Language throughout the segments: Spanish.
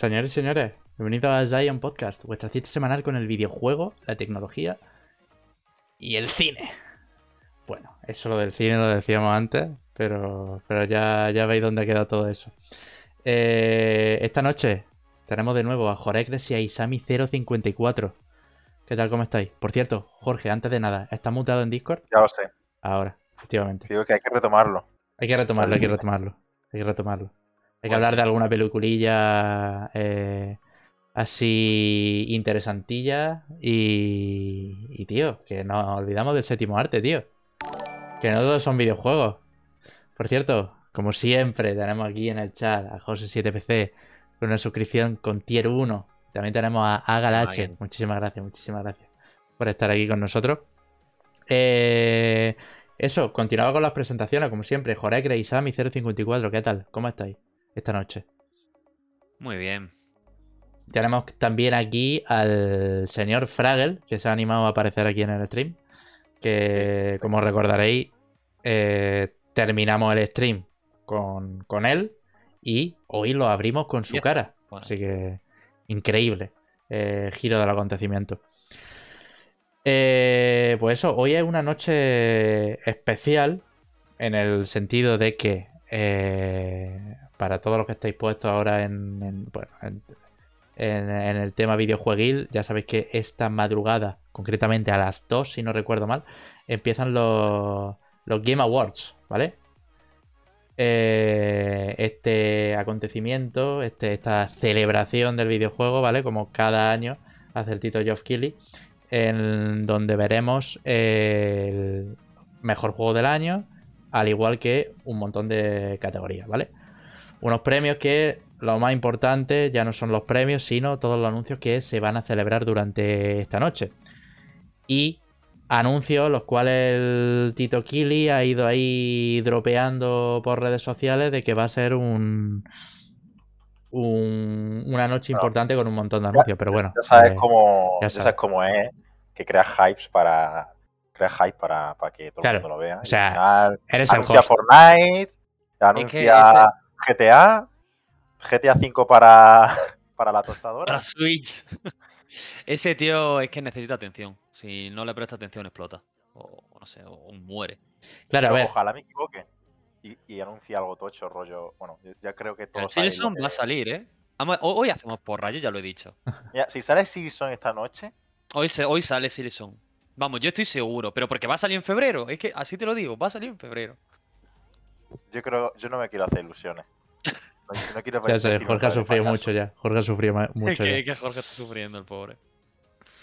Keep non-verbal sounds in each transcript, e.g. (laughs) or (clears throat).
Señores y señores, bienvenidos a Zion Podcast, vuestra cita semanal con el videojuego, la tecnología y el cine. Bueno, eso lo del cine lo decíamos antes, pero, pero ya, ya veis dónde ha quedado todo eso. Eh, esta noche tenemos de nuevo a Jorecres y a Isami054. ¿Qué tal? ¿Cómo estáis? Por cierto, Jorge, antes de nada, ¿estás mutado en Discord? Ya lo sé. Ahora, efectivamente. Digo que hay que retomarlo. Hay que retomarlo, hay que retomarlo. Hay que retomarlo. Hay que Pues hablar de alguna peliculilla eh, así interesantilla y, y, tío, que nos olvidamos del séptimo arte, tío. Que no todos son videojuegos. Por cierto, como siempre, tenemos aquí en el chat a José7PC con una suscripción con tier 1. También tenemos a Agalache. Muchísimas gracias, muchísimas gracias por estar aquí con nosotros. Eh, eso, continuaba con las presentaciones, como siempre. Jorecre y Sami054, ¿qué tal? ¿Cómo estáis esta noche? Muy bien. Tenemos también aquí al señor Fraggle, que se ha animado a aparecer aquí en el stream. Que, como recordaréis, eh, terminamos el stream con, con él y hoy lo abrimos con su cara. Bueno. Así que, increíble eh, giro del acontecimiento. Eh, pues eso, hoy es una noche especial en el sentido de que eh, para todos los que estáis puestos ahora en, en- bueno, en, el tema videojueguil, ya sabéis que esta madrugada, concretamente a las 2, si no recuerdo mal, empiezan los, los Game Awards, ¿vale? Eh, este acontecimiento, este, esta celebración del videojuego, ¿vale? Como cada año hace el Tito Geoff Keighley, en donde veremos el mejor juego del año, al igual que un montón de categorías, ¿vale? Unos premios que lo más importante ya no son los premios, sino todos los anuncios que se van a celebrar durante esta noche. Y anuncios los cuales el Tito Kili ha ido ahí dropeando por redes sociales de que va a ser un, un- una noche Bueno, importante con un montón de anuncios, pero bueno. Ya sabes eh, cómo, ya ya sabes. cómo es que creas hypes para creas hype para, para que todo Claro, el mundo lo vea. o sea, al final eres el host. Fortnite, anuncia GTA, GTA 5 para, (laughs) para la tostadora. Para Switch. (laughs) Ese tío es que necesita atención. Si no le presta atención, explota. O no sé, o muere. Claro, a Pero ver, ojalá me equivoque. Y, y anuncia algo tocho, rollo. Bueno, ya creo que lo Silson va a salir, ¿eh? Hoy hacemos porra, yo ya lo he dicho. (laughs) Mira, si sale Silson esta noche, Hoy, se, hoy sale Silson. Vamos, yo estoy seguro, pero porque va a salir en febrero. Es que así te lo digo, va a salir en febrero. Yo creo, yo no me quiero hacer ilusiones. No, no quiero (laughs) ya sé, Jorge ha sufrido (laughs) mucho ya. Jorge ha sufrido mucho ya. que, que Jorge está sufriendo, el pobre.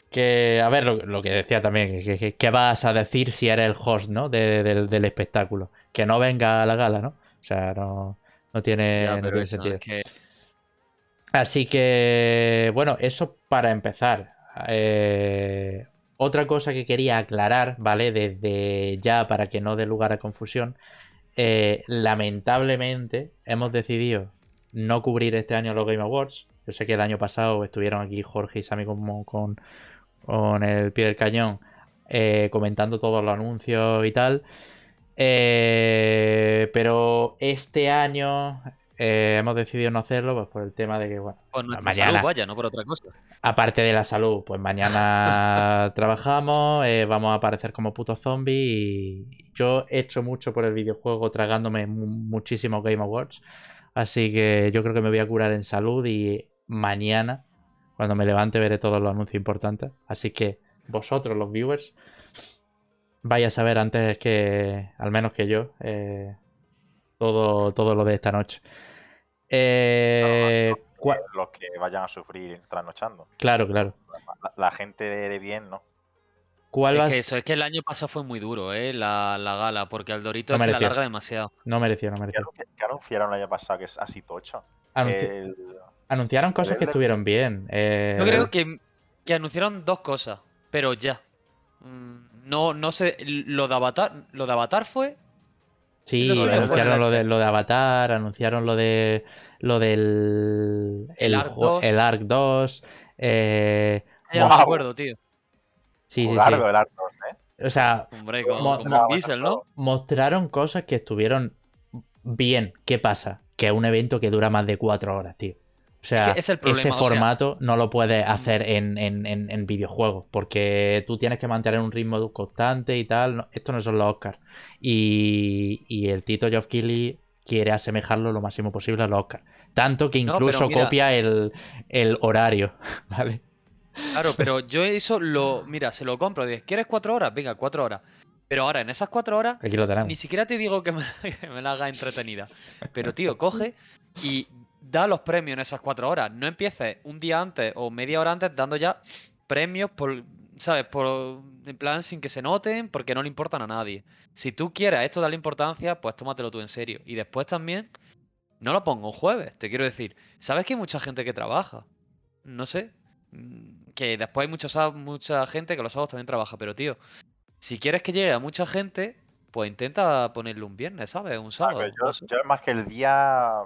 Que, a ver, lo, lo que decía también, que, que- ¿qué vas a decir si eres el host, ¿no? De- del, del espectáculo. Que no venga a la gala, ¿no? O sea, no, no tiene, Ya, no pero tiene eso, sentido. es que Así que, bueno, eso para empezar. Eh, otra cosa que quería aclarar, ¿vale? Desde ya para que no dé lugar a confusión. Eh, lamentablemente hemos decidido no cubrir este año los Game Awards. Yo sé que el año pasado estuvieron aquí Jorge y como con, con el pie del cañón eh, comentando todos los anuncios y tal. Eh, pero este año eh, hemos decidido no hacerlo pues, por el tema de que, bueno, por mañana. salud, vaya, no por otra cosa. aparte de la salud, pues mañana (laughs) trabajamos, eh, vamos a aparecer como putos zombies y yo he hecho mucho por el videojuego tragándome mu- muchísimos Game Awards. Así que yo creo que me voy a curar en salud y mañana, cuando me levante, veré todos los anuncios importantes. Así que vosotros, los viewers, vais a saber antes que, al menos que yo, eh, todo, todo lo de esta noche. Eh, los que vayan a sufrir trasnochando. claro, claro. La, la gente de bien, ¿no? ¿Cuál Es que eso, es que el año pasado fue muy duro, ¿eh? La, la gala, porque al Dorito No es que la larga demasiado. No mereció, no ¿Qué, mereció. qué anunciaron el año pasado que es así tocho? Anunci- El- Anunciaron cosas que estuvieron bien. eh, Yo creo que, que anunciaron dos cosas, pero ya. Mm, No, no sé, lo de Avatar, lo de Avatar fue. Sí, anunciaron el lo de, lo de Avatar, anunciaron lo de lo del El Ark ju- 2. el Ark 2. eh, Ya no Wow. me acuerdo, tío. Sí, sí, sí. del Arthur, ¿eh? O sea, Hombre, con, Mo- con mo- Vin Diesel, ¿no? mostraron cosas que estuvieron bien. ¿Qué pasa? Que es un evento que dura más de cuatro horas, tío. O sea, que es el problema, ese o sea- formato no lo puedes hacer en, en- en- en videojuegos, porque tú tienes que mantener un ritmo constante y tal. no- Estos no son los Oscars. Y, y el Tito Geoff Keighley quiere asemejarlo lo máximo posible a los Oscars. Tanto que No, incluso mira- copia el, el horario, (laughs) ¿vale? Claro, pero yo eso lo. Mira, se lo compro. dices, ¿Quieres cuatro horas? Venga, cuatro horas. Pero ahora, en esas cuatro horas, Aquí lo ni siquiera te digo que me, (laughs) que me la haga entretenida. Pero, tío, coge y da los premios en esas cuatro horas. No empieces un día antes o media hora antes dando ya premios por. ¿Sabes? Por. En plan, sin que se noten, porque no le importan a nadie. Si tú quieres esto darle importancia, pues tómatelo tú en serio. Y después también, no lo pongo un jueves, te quiero decir. ¿Sabes que hay mucha gente que trabaja? No sé. Mm, Que después hay mucha, mucha gente que los sábados también trabaja, pero tío, si quieres que llegue a mucha gente, pues intenta ponerle un viernes, ¿sabes? Un Ah, sábado. yo, más que el día.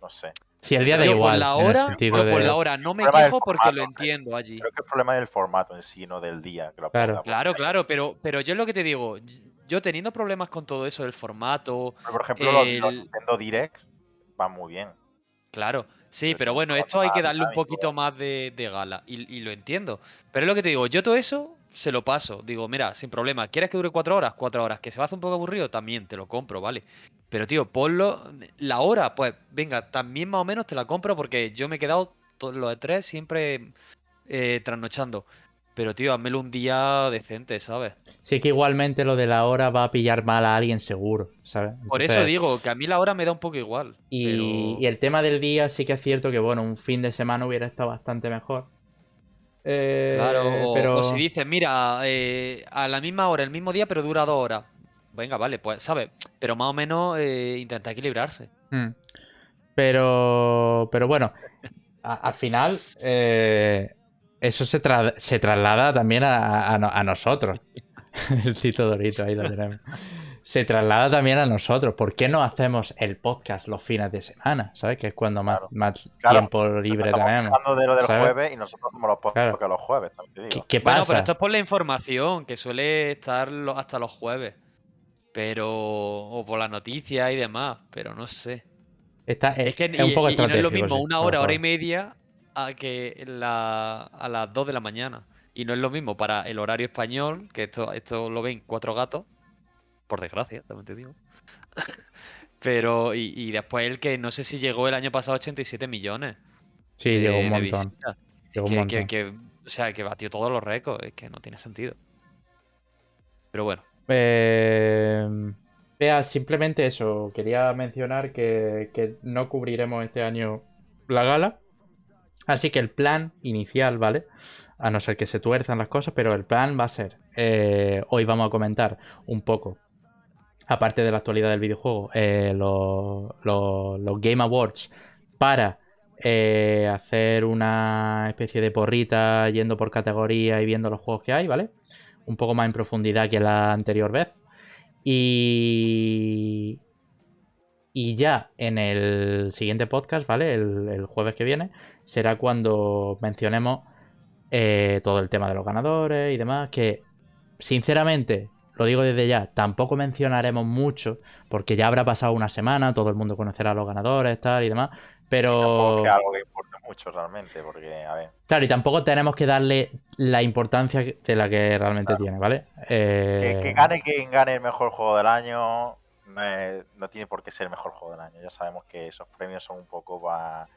No sé. Si el día da Yo igual. por la en el hora, por de- la hora no me quejo porque lo formato, entiendo allí. Creo que el problema es el formato en sí, no del día. Que lo Claro. Claro, claro, pero, pero yo es lo que te digo, yo teniendo problemas con todo eso del formato, Pero, por ejemplo, los, los el- Nintendo Direct van muy bien. Claro, sí, Pero bueno, esto hay que darle un poquito más de, de gala y, y lo entiendo. Pero es lo que te digo, yo todo eso se lo paso. Digo, mira, sin problema, ¿quieres que dure cuatro horas? Cuatro horas. ¿Que se va a hacer un poco aburrido? También te lo compro, ¿vale? Pero tío, ponlo, la hora, pues venga, también más o menos te la compro porque yo me he quedado todos los de tres siempre eh, trasnochando. Pero tío, házmelo un día decente, ¿sabes? Sí que igualmente lo de la hora va a pillar mal a alguien seguro, ¿sabes? Por eso digo que a mí la hora me da un poco igual. Y, pero- y el tema del día sí que es cierto que, bueno, un fin de semana hubiera estado bastante mejor. Eh, Claro, o, pero... o si dices, mira, eh, a la misma hora, el mismo día, pero dura dos horas. Venga, vale, pues, ¿sabes? Pero más o menos eh, intenta equilibrarse. Mm. Pero, pero bueno, a- al final eh, eso se, tra- se traslada también a, a no- a nosotros. (laughs) El Tito Dorito, ahí lo tenemos. Se traslada también a nosotros. ¿Por qué no hacemos el podcast los fines de semana? ¿Sabes? Que es cuando más, Claro. más Claro, tiempo libre Estamos tenemos. hablando de lo del ¿sabes? jueves y nosotros hacemos los podcasts Claro. los jueves, también te ¿Qué, digo. qué Bueno, pasa? pero esto es por la información, que suele estar lo- hasta los jueves. Pero. O por las noticias y demás, pero no sé. Está- es, Es que es un poco y no es lo mismo sí, una hora, hora y media a que la, a las 2 de la mañana. Y no es lo mismo para el horario español, que esto, esto lo ven cuatro gatos, por desgracia, también te digo. (laughs) Pero, y, y después el que no sé si llegó el año pasado a 87 millones Sí, de, llegó un montón. llegó un Que, montón. que- que- o sea, que batió todos los récords, es que no tiene sentido. Pero bueno, Eh, vea, simplemente eso. Quería mencionar que, que no cubriremos este año la gala. Así que el plan inicial, ¿vale? A no ser que se tuerzan las cosas, pero el plan va a ser. eh, hoy vamos a comentar un poco, aparte de la actualidad del videojuego, eh, los, Game Awards para eh, hacer una especie de porrita yendo por categoría y viendo los juegos que hay, ¿vale? Un poco más en profundidad que la anterior vez. Y. Y ya en el siguiente podcast, ¿vale? El, el jueves que viene, será cuando mencionemos eh, todo el tema de los ganadores y demás. Que, sinceramente, lo digo desde ya, tampoco mencionaremos mucho, porque ya habrá pasado una semana, todo el mundo conocerá a los ganadores, tal y demás. Pero. Es algo que importe mucho realmente, porque, a ver, Claro, y tampoco tenemos que darle la importancia de la que realmente tiene, ¿vale? que, Eh, que gane quien gane el mejor juego del año no, es- no tiene por qué ser el mejor juego del año. Ya sabemos que esos premios son un poco para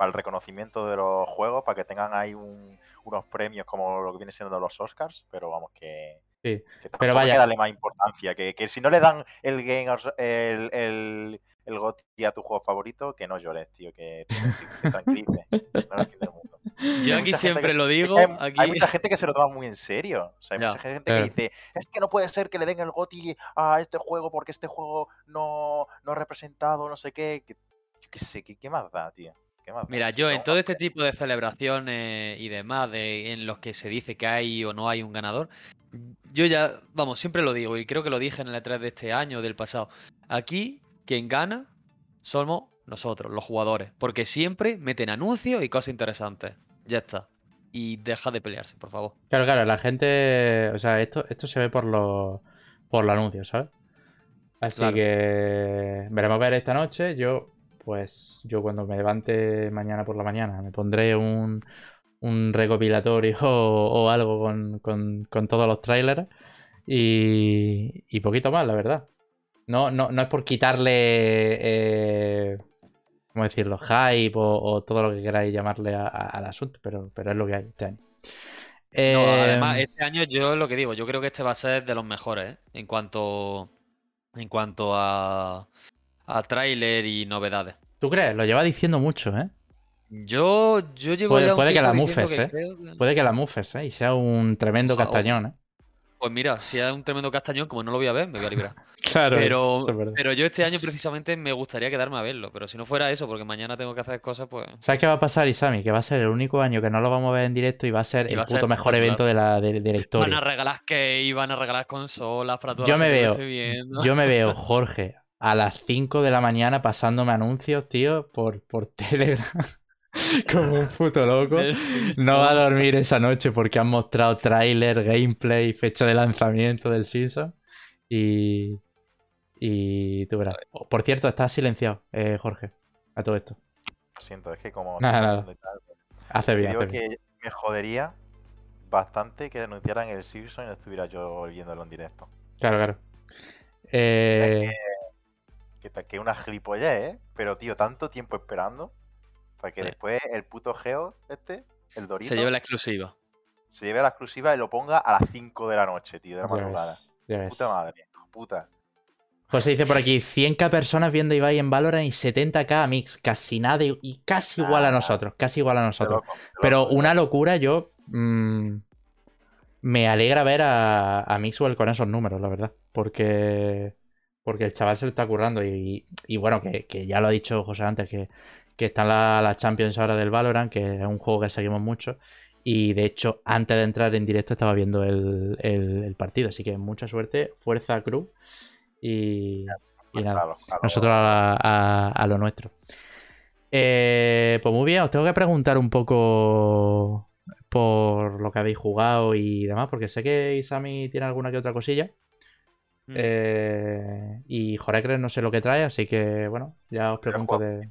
el reconocimiento de los juegos, para que tengan ahí un- unos premios como lo que viene siendo los Oscars, pero vamos que, Sí, que tampoco pero hay que vaya. darle más importancia. Que, que si no le dan el Game el, el, el GOTY a tu juego favorito, que no llores, tío, que te, te tranquilice. (laughs) No es el fin del mundo. Yo aquí siempre que- lo digo, hay, aquí... hay mucha gente que se lo toma muy en serio. O sea, hay Ya, mucha gente claro. que dice, es que no puede ser que le den el GOTY a este juego porque este juego no, no ha representado no sé qué. Que- yo qué sé, ¿qué, qué más da, tío? ¿Qué más da? Mira, yo en todo este tipo de celebraciones y demás, de, en los que se dice que hay o no hay un ganador, yo ya, vamos, siempre lo digo y creo que lo dije en el E3 de este año, del pasado. Aquí, quien gana somos nosotros, los jugadores, porque siempre meten anuncios y cosas interesantes. Ya está. Y deja de pelearse, por favor. Claro, claro, la gente. O sea, esto, esto se ve por los, por los anuncios, ¿sabes? Así Claro. que veremos ver esta noche. Yo pues yo cuando me levante mañana por la mañana me pondré un, un recopilatorio (laughs) o, algo con, con, todos los trailers y, y, poquito más, la verdad. No, no, no es por quitarle, eh, ¿cómo decirlo?, hype o, todo lo que queráis llamarle al asunto, pero, pero es lo que hay este año. No, además, em, este año yo lo que digo, yo creo que este va a ser de los mejores ¿eh? en cuanto en cuanto a, a tráiler y novedades. ¿Tú crees? Lo lleva diciendo mucho, ¿eh? Yo, yo llevo puede, ya puede que la mufes, ¿eh? Puede que la mufes, ¿eh? Y sea un tremendo castañón, ¿eh? Pues mira, si es un tremendo castañón, como no lo voy a ver, me voy a librar. (laughs) claro. Pero, pero yo este año precisamente me gustaría quedarme a verlo. Pero si no fuera eso, porque mañana tengo que hacer cosas, pues. ¿Sabes qué va a pasar, Isami? Que va a ser el único año que no lo vamos a ver en directo y va a ser el puto mejor evento de la, de, la, historia. Van a regalar que van a regalar consolas para toda yo me veo, Yo me veo, Jorge, a las 5 de la mañana pasándome anuncios, tío, por, por Telegram. (laughs) como un puto loco. (laughs) No va a dormir esa noche porque han mostrado tráiler, gameplay, fecha de lanzamiento del Simpson. Y. Y tú verás. Por cierto, estás silenciado, eh, Jorge, a todo esto. Lo siento, es que como. Nada, nada. Hace bien. Digo que me jodería bastante que denunciaran el Simpson y no estuviera yo viéndolo en directo. Claro, claro. Eh... Que, que, que, una gilipollez, ¿eh? Pero, tío, tanto tiempo esperando. Para que después el puto Geo, este, el Dorito. Se lleve la exclusiva. Se lleve la exclusiva y lo ponga a las 5 de la noche, tío, de la madrugada. Puta madre, puta. Pues se dice por aquí, 100k personas viendo Ibai en Valorant y 70k a Mix. Casi nada y casi igual a nosotros. Casi igual a nosotros. Pero una locura, yo... Mm, me alegra ver a, a Mixwell con esos números, la verdad. Porque... Porque el chaval se lo está currando y, y bueno, que, que, ya lo ha dicho José antes, que que está la, la Champions ahora del Valorant, que es un juego que seguimos mucho. Y de hecho, antes de entrar en directo estaba viendo el, partido. Así que mucha suerte, fuerza Cruz. Y, nada, nosotros a, lo nuestro. Eh, pues muy bien, os tengo que preguntar un poco por lo que habéis jugado y demás, porque sé que Isami tiene alguna que otra cosilla. Mm. Eh, y Jorecre no sé lo que trae, así que bueno, ya os pregunto de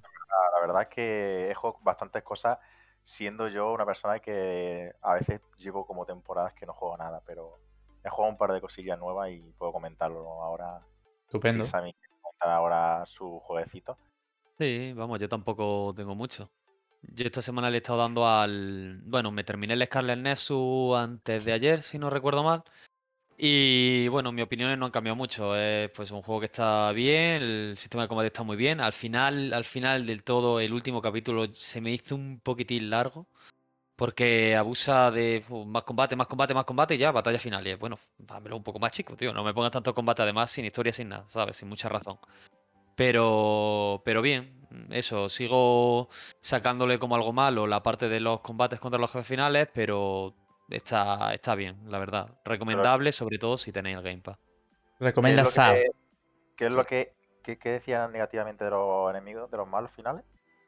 verdad es que he jugado bastantes cosas siendo yo una persona que a veces llevo como temporadas que no juego nada, pero he jugado un par de cosillas nuevas y puedo comentarlo ahora. Estupendo. Si comentar ahora su jueguecito. Sí, vamos, yo tampoco tengo mucho. Yo esta semana le he estado dando al. Bueno, me terminé el Scarlet Nexus antes de ayer, si no recuerdo mal. Y bueno, mis opiniones no han cambiado mucho. Es pues un juego que está bien, el sistema de combate está muy bien. Al final, al final del todo, el último capítulo se me hizo un poquitín largo. Porque abusa de más combate, más combate, más combate y ya, batalla final. Y bueno, dámelo un poco más chico, tío. No me pongas tanto combate además sin historia, sin nada, ¿sabes? Sin mucha razón. Pero, pero bien, eso, sigo sacándole como algo malo la parte de los combates contra los jefes finales, pero está, está bien, la verdad. Recomendable, sobre todo si tenéis el Game Pass. Recomienda SAB. ¿Qué es lo que, decían negativamente de los enemigos, de los malos finales?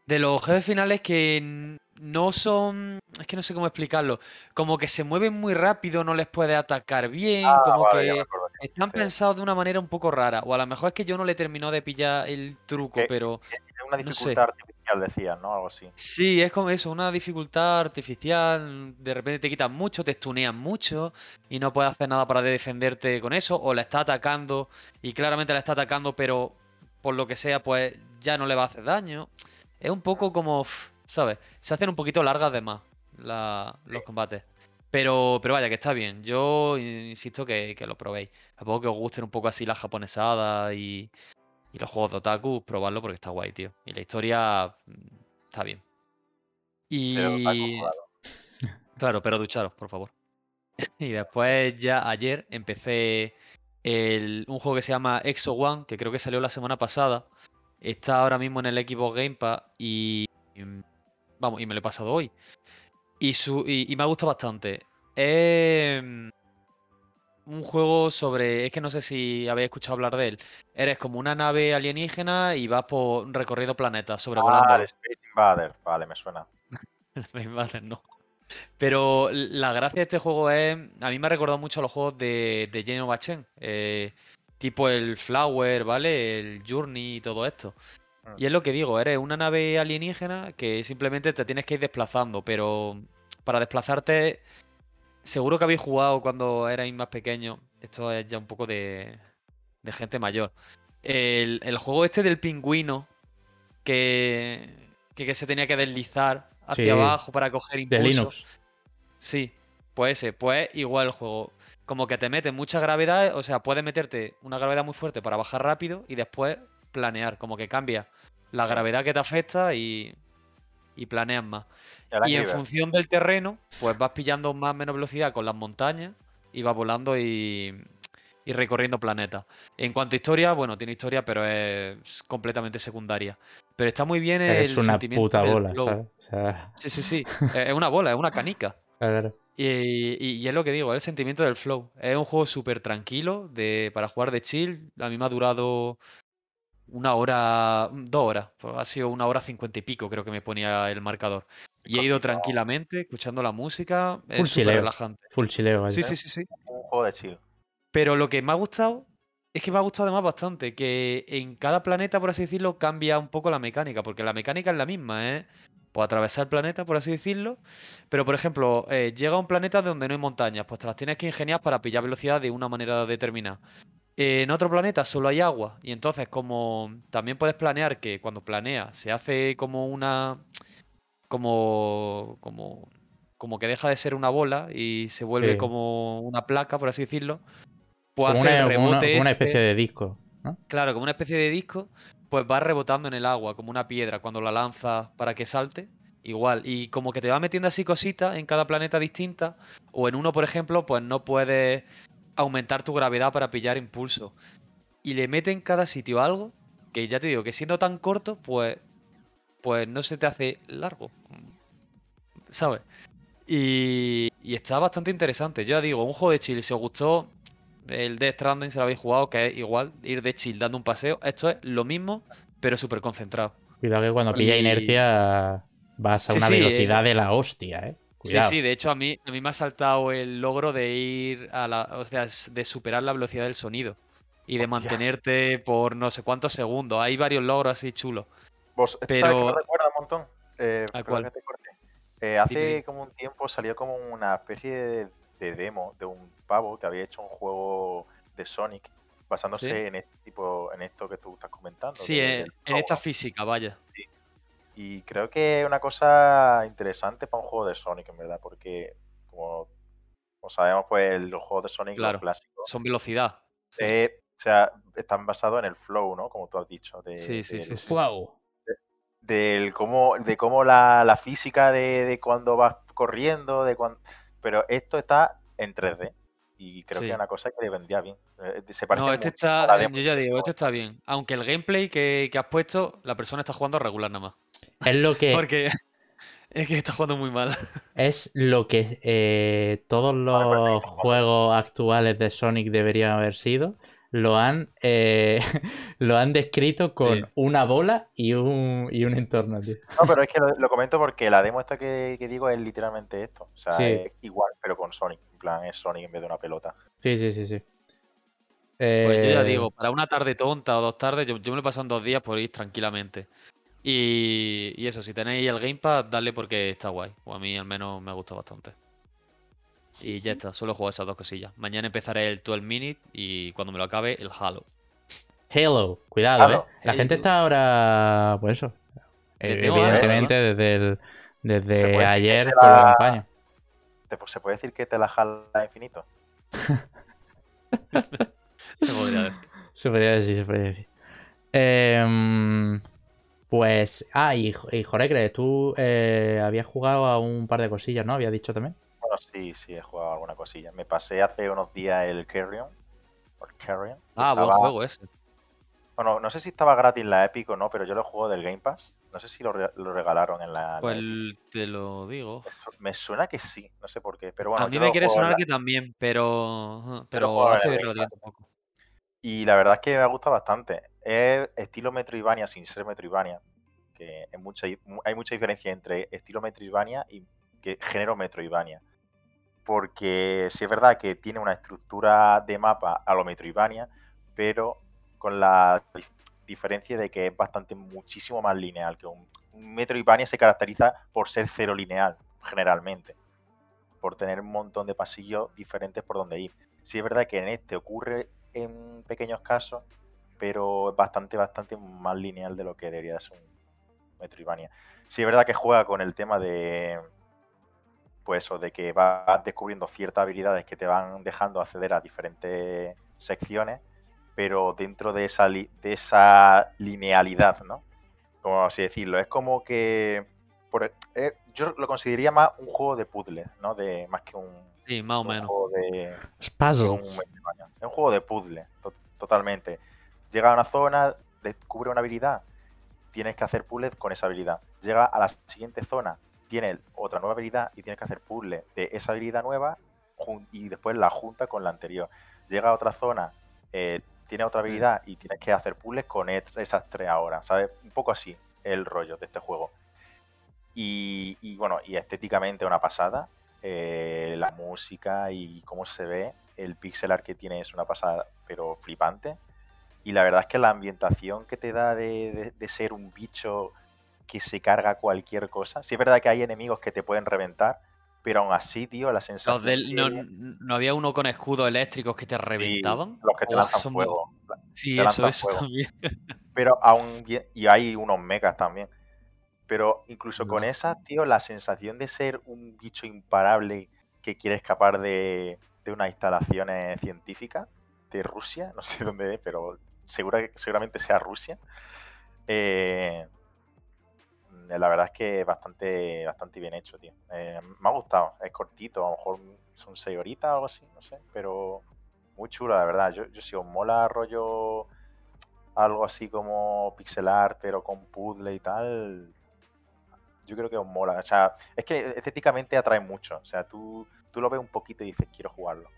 De los jefes finales que no son. Es que no sé cómo explicarlo. Como que se mueven muy rápido, no les puede atacar bien. Ah, como que están pensados de una manera un poco rara. O a lo mejor es que yo no le terminó de pillar el truco, pero. Es una dificultad artificial, decían, ¿no? Algo así. Sí, es como eso, una dificultad artificial. De repente te quitan mucho, te stunean mucho. Y no puedes hacer nada para defenderte con eso. O la está atacando. Y claramente la está atacando, pero por lo que sea, pues ya no le va a hacer daño. Es un poco como. ¿Sabes? Se hacen un poquito largas de más los combates. Pero, pero vaya, que está bien. Yo insisto que, lo probéis. Poco que os gusten un poco así las japonesadas y, los juegos de otaku, probadlo porque está guay, tío. Y la historia mm, está bien. Y. (laughs) claro, pero ducharos, por favor. (laughs) y después ya ayer empecé un juego que se llama Exo One, que creo que salió la semana pasada. Está ahora mismo en el Xbox Game Pass y. Vamos, y me lo he pasado hoy. Y, su, y, me ha gustado bastante. Mm, un juego sobre. Es que no sé si habéis escuchado hablar de él. Eres como una nave alienígena y vas por un recorrido planeta sobrevolando. Ah, el Space Invader. Vale, me suena. (laughs) Space Invader no. Pero la gracia de este juego es. A mí me ha recordado mucho a los juegos de, de Jane of eh, tipo el Flower, ¿vale? El Journey y todo esto. Y es lo que digo, eres una nave alienígena que simplemente te tienes que ir desplazando, pero para desplazarte, seguro que habéis jugado cuando erais más pequeños. Esto es ya un poco de, de gente mayor. El, el juego este del pingüino que, que, que se tenía que deslizar hacia Sí, abajo para coger De impulso. Linux. Sí, pues ese, pues igual el juego. Como que te mete mucha gravedad, o sea, puedes meterte una gravedad muy fuerte para bajar rápido y después planear, como que cambia la gravedad que te afecta y, y planeas más. Y en función del terreno, pues vas pillando más o menos velocidad con las montañas y vas volando y, y recorriendo planetas. En cuanto a historia, bueno, tiene historia, pero es completamente secundaria. Pero está muy bien el Es una sentimiento puta del bola, flow. ¿sabes? O sea, Sí, sí, sí. (laughs) Es una bola, es una canica. claro. Y, y- y es lo que digo, es el sentimiento del flow. Es un juego súper tranquilo de, para jugar de chill. A mí me ha durado una hora, dos horas. Pues ha sido una hora cincuenta y pico, creo que me ponía el marcador. Y he ido tranquilamente, escuchando la música. Full Es chileo. relajante. Full chileo, vaya. Sí, sí, sí, sí. Un juego de chill. Pero lo que me ha gustado es que me ha gustado además bastante, que en cada planeta, por así decirlo, cambia un poco la mecánica, porque la mecánica es la misma, ¿eh? Pues atravesar el planeta, por así decirlo. Pero, por ejemplo, eh, llega a un planeta donde no hay montañas, pues te las tienes que ingeniar para pillar velocidad de una manera determinada. En otro planeta solo hay agua, y entonces como también puedes planear que cuando planeas se hace como una... como... como... como que deja de ser una bola y se vuelve Sí. como una placa, por así decirlo. Pues Como hace el una, como una- rebote como una este- especie de disco, ¿no? Claro, como una especie de disco, pues va rebotando en el agua, como una piedra, cuando la lanzas para que salte, igual. Y como que te va metiendo así cositas en cada planeta distinta, o en uno, por ejemplo, pues no puedes aumentar tu gravedad para pillar impulso. Y le mete en cada sitio algo, que ya te digo, que siendo tan corto, pues, pues no se te hace largo. ¿Sabes? Y, y está bastante interesante. Yo ya digo, un juego de chill, si os gustó el Death Stranding, si lo habéis jugado, que es igual, ir de chill dando un paseo, esto es lo mismo, pero súper concentrado. Cuidado que cuando pilla Y- inercia vas a Sí, una sí, velocidad de la hostia, ¿eh? Cuidado. Sí, sí, de hecho a mí, a mí me ha saltado el logro de ir a la, o sea, de superar la velocidad del sonido y de mantenerte por no sé cuántos segundos. Hay varios logros así chulos. Vos, ¿esto Pero- ¿sabes que me recuerda un montón? Eh, ¿A perdón cuál? te. Eh, hace como un tiempo salió como una especie de, de demo de un pavo que había hecho un juego de Sonic basándose Sí. en este tipo, en esto que tú estás comentando. Sí, de- en, del en esta física, vaya. Y creo que es una cosa interesante para un juego de Sonic, en verdad, porque como, como sabemos, pues el- los juegos de Sonic, Claro. clásicos, Son velocidad. Sí, eh, o sea, están basados en el flow, ¿no? Como tú has dicho. De, Sí, sí, del- sí, sí. Flow. del cómo, de cómo la, la física de, de cuando vas corriendo, de cuando... pero esto está en 3D y creo Sí. que es una cosa que le vendría bien. Eh, Se parece No, este está, eh, yo ya digo, este está bien. Aunque el gameplay que, que has puesto, la persona está jugando regular nada más. Es lo que Porque (laughs) es que está jugando muy mal. es lo que eh, todos los jugando. juegos actuales de Sonic deberían haber sido. Lo han eh, (laughs) lo han descrito con Sí. una bola y un, y un entorno, tío. No, pero es que lo, lo comento porque la demo esta que, que digo es literalmente esto. O sea, Sí. es igual, pero con Sonic. En plan, es Sonic en vez de una pelota. Sí, sí, sí, sí. Pues yo ya Eh, digo, para una tarde tonta o dos tardes, yo, yo me lo he pasado en dos días por ir tranquilamente. Y, y eso, si tenéis el Gamepad, dale porque está guay. O a mí al menos me ha gustado bastante. Y ya está, solo juego esas dos cosillas. Mañana empezaré el 12 Minute y cuando me lo acabe, el Halo. Halo, cuidado, Halo, ¿eh? La gente está ahora, pues eso. eh, evidentemente desde el, desde ayer por la la- campaña. ¿Te- ¿Se puede decir que te la jala infinito? (laughs) Se podría decir. (laughs) Se podría decir, se podría decir. Em, pues, ah, y, y Jorecre, tú eh, habías jugado a un par de cosillas, ¿no? Habías dicho también. Bueno, sí, sí, he jugado alguna cosilla. Me pasé hace unos días el Carrion. el Ah, buen juego ese. Bueno, no sé si estaba gratis la Epic o no, pero yo lo juego del Game Pass. No sé si lo, re- lo regalaron en la, Pues te lo digo. Me suena que sí, no sé por qué. Pero bueno, a mí me quiere sonar la- que también, pero. Pero en hace. Y la verdad es que me gusta bastante. Es estilo Metroidvania sin ser Metroidvania. Que hay mucha diferencia entre estilo Metroidvania y que género Metroidvania. Porque sí es verdad que tiene una estructura de mapa a lo Metroidvania, pero con la, diferencia de que es bastante, muchísimo más lineal. Que un, un Metroidvania se caracteriza por ser cero lineal, generalmente. Por tener un montón de pasillos diferentes por donde ir. Sí es verdad que en este ocurre en pequeños casos, pero es bastante, bastante más lineal de lo que debería ser un Metroidvania. Sí es verdad que juega con el tema de, pues eso, de que vas descubriendo ciertas habilidades que te van dejando acceder a diferentes secciones, pero dentro de esa, de esa linealidad, ¿no? Como así decirlo. Es como que. Por, eh, yo lo consideraría más un juego de puzzle, ¿no? De, más que un. Sí, más o un menos. Juego de, Es puzzle. un. Es un juego de puzzle, to- totalmente. Llega a una zona, descubre una habilidad, tienes que hacer puzzles con esa habilidad. Llega a la siguiente zona, tiene otra nueva habilidad y tienes que hacer puzzles de esa habilidad nueva y después la junta con la anterior. Llega a otra zona, eh, tiene otra habilidad y tienes que hacer puzzles con et- esas tres ahora, ¿sabes? Un poco así el rollo de este juego. Y, y, bueno, y estéticamente una pasada. eh, la música y cómo se ve, el pixel art que tiene es una pasada, pero flipante. Y la verdad es que la ambientación que te da de, de- de ser un bicho que se carga cualquier cosa. Sí es verdad que hay enemigos que te pueden reventar, pero aún así, tío, la sensación... del- no, que- no había uno con escudos eléctricos que te sí, reventaban. los que te Oh, lanzan son- fuego. Sí, te eso, lanzan eso fuego. también. (laughs) Pero aún bien, y hay unos mechas también. Pero incluso con esas, tío, la sensación de ser un bicho imparable que quiere escapar de, de unas instalaciones científicas de Rusia, (laughs) no sé dónde es, pero segura, seguramente sea Rusia. Eh, la verdad es que bastante, bastante bien hecho, tío. Eh, me ha gustado, es cortito, a lo mejor son 6 horitas o algo así, no sé, pero muy chulo, la verdad. Yo, yo si os mola rollo algo así como pixel art, pero con puzzle y tal, yo creo que os mola. O sea, es que estéticamente atrae mucho. O sea, tú, tú lo ves un poquito y dices, quiero jugarlo.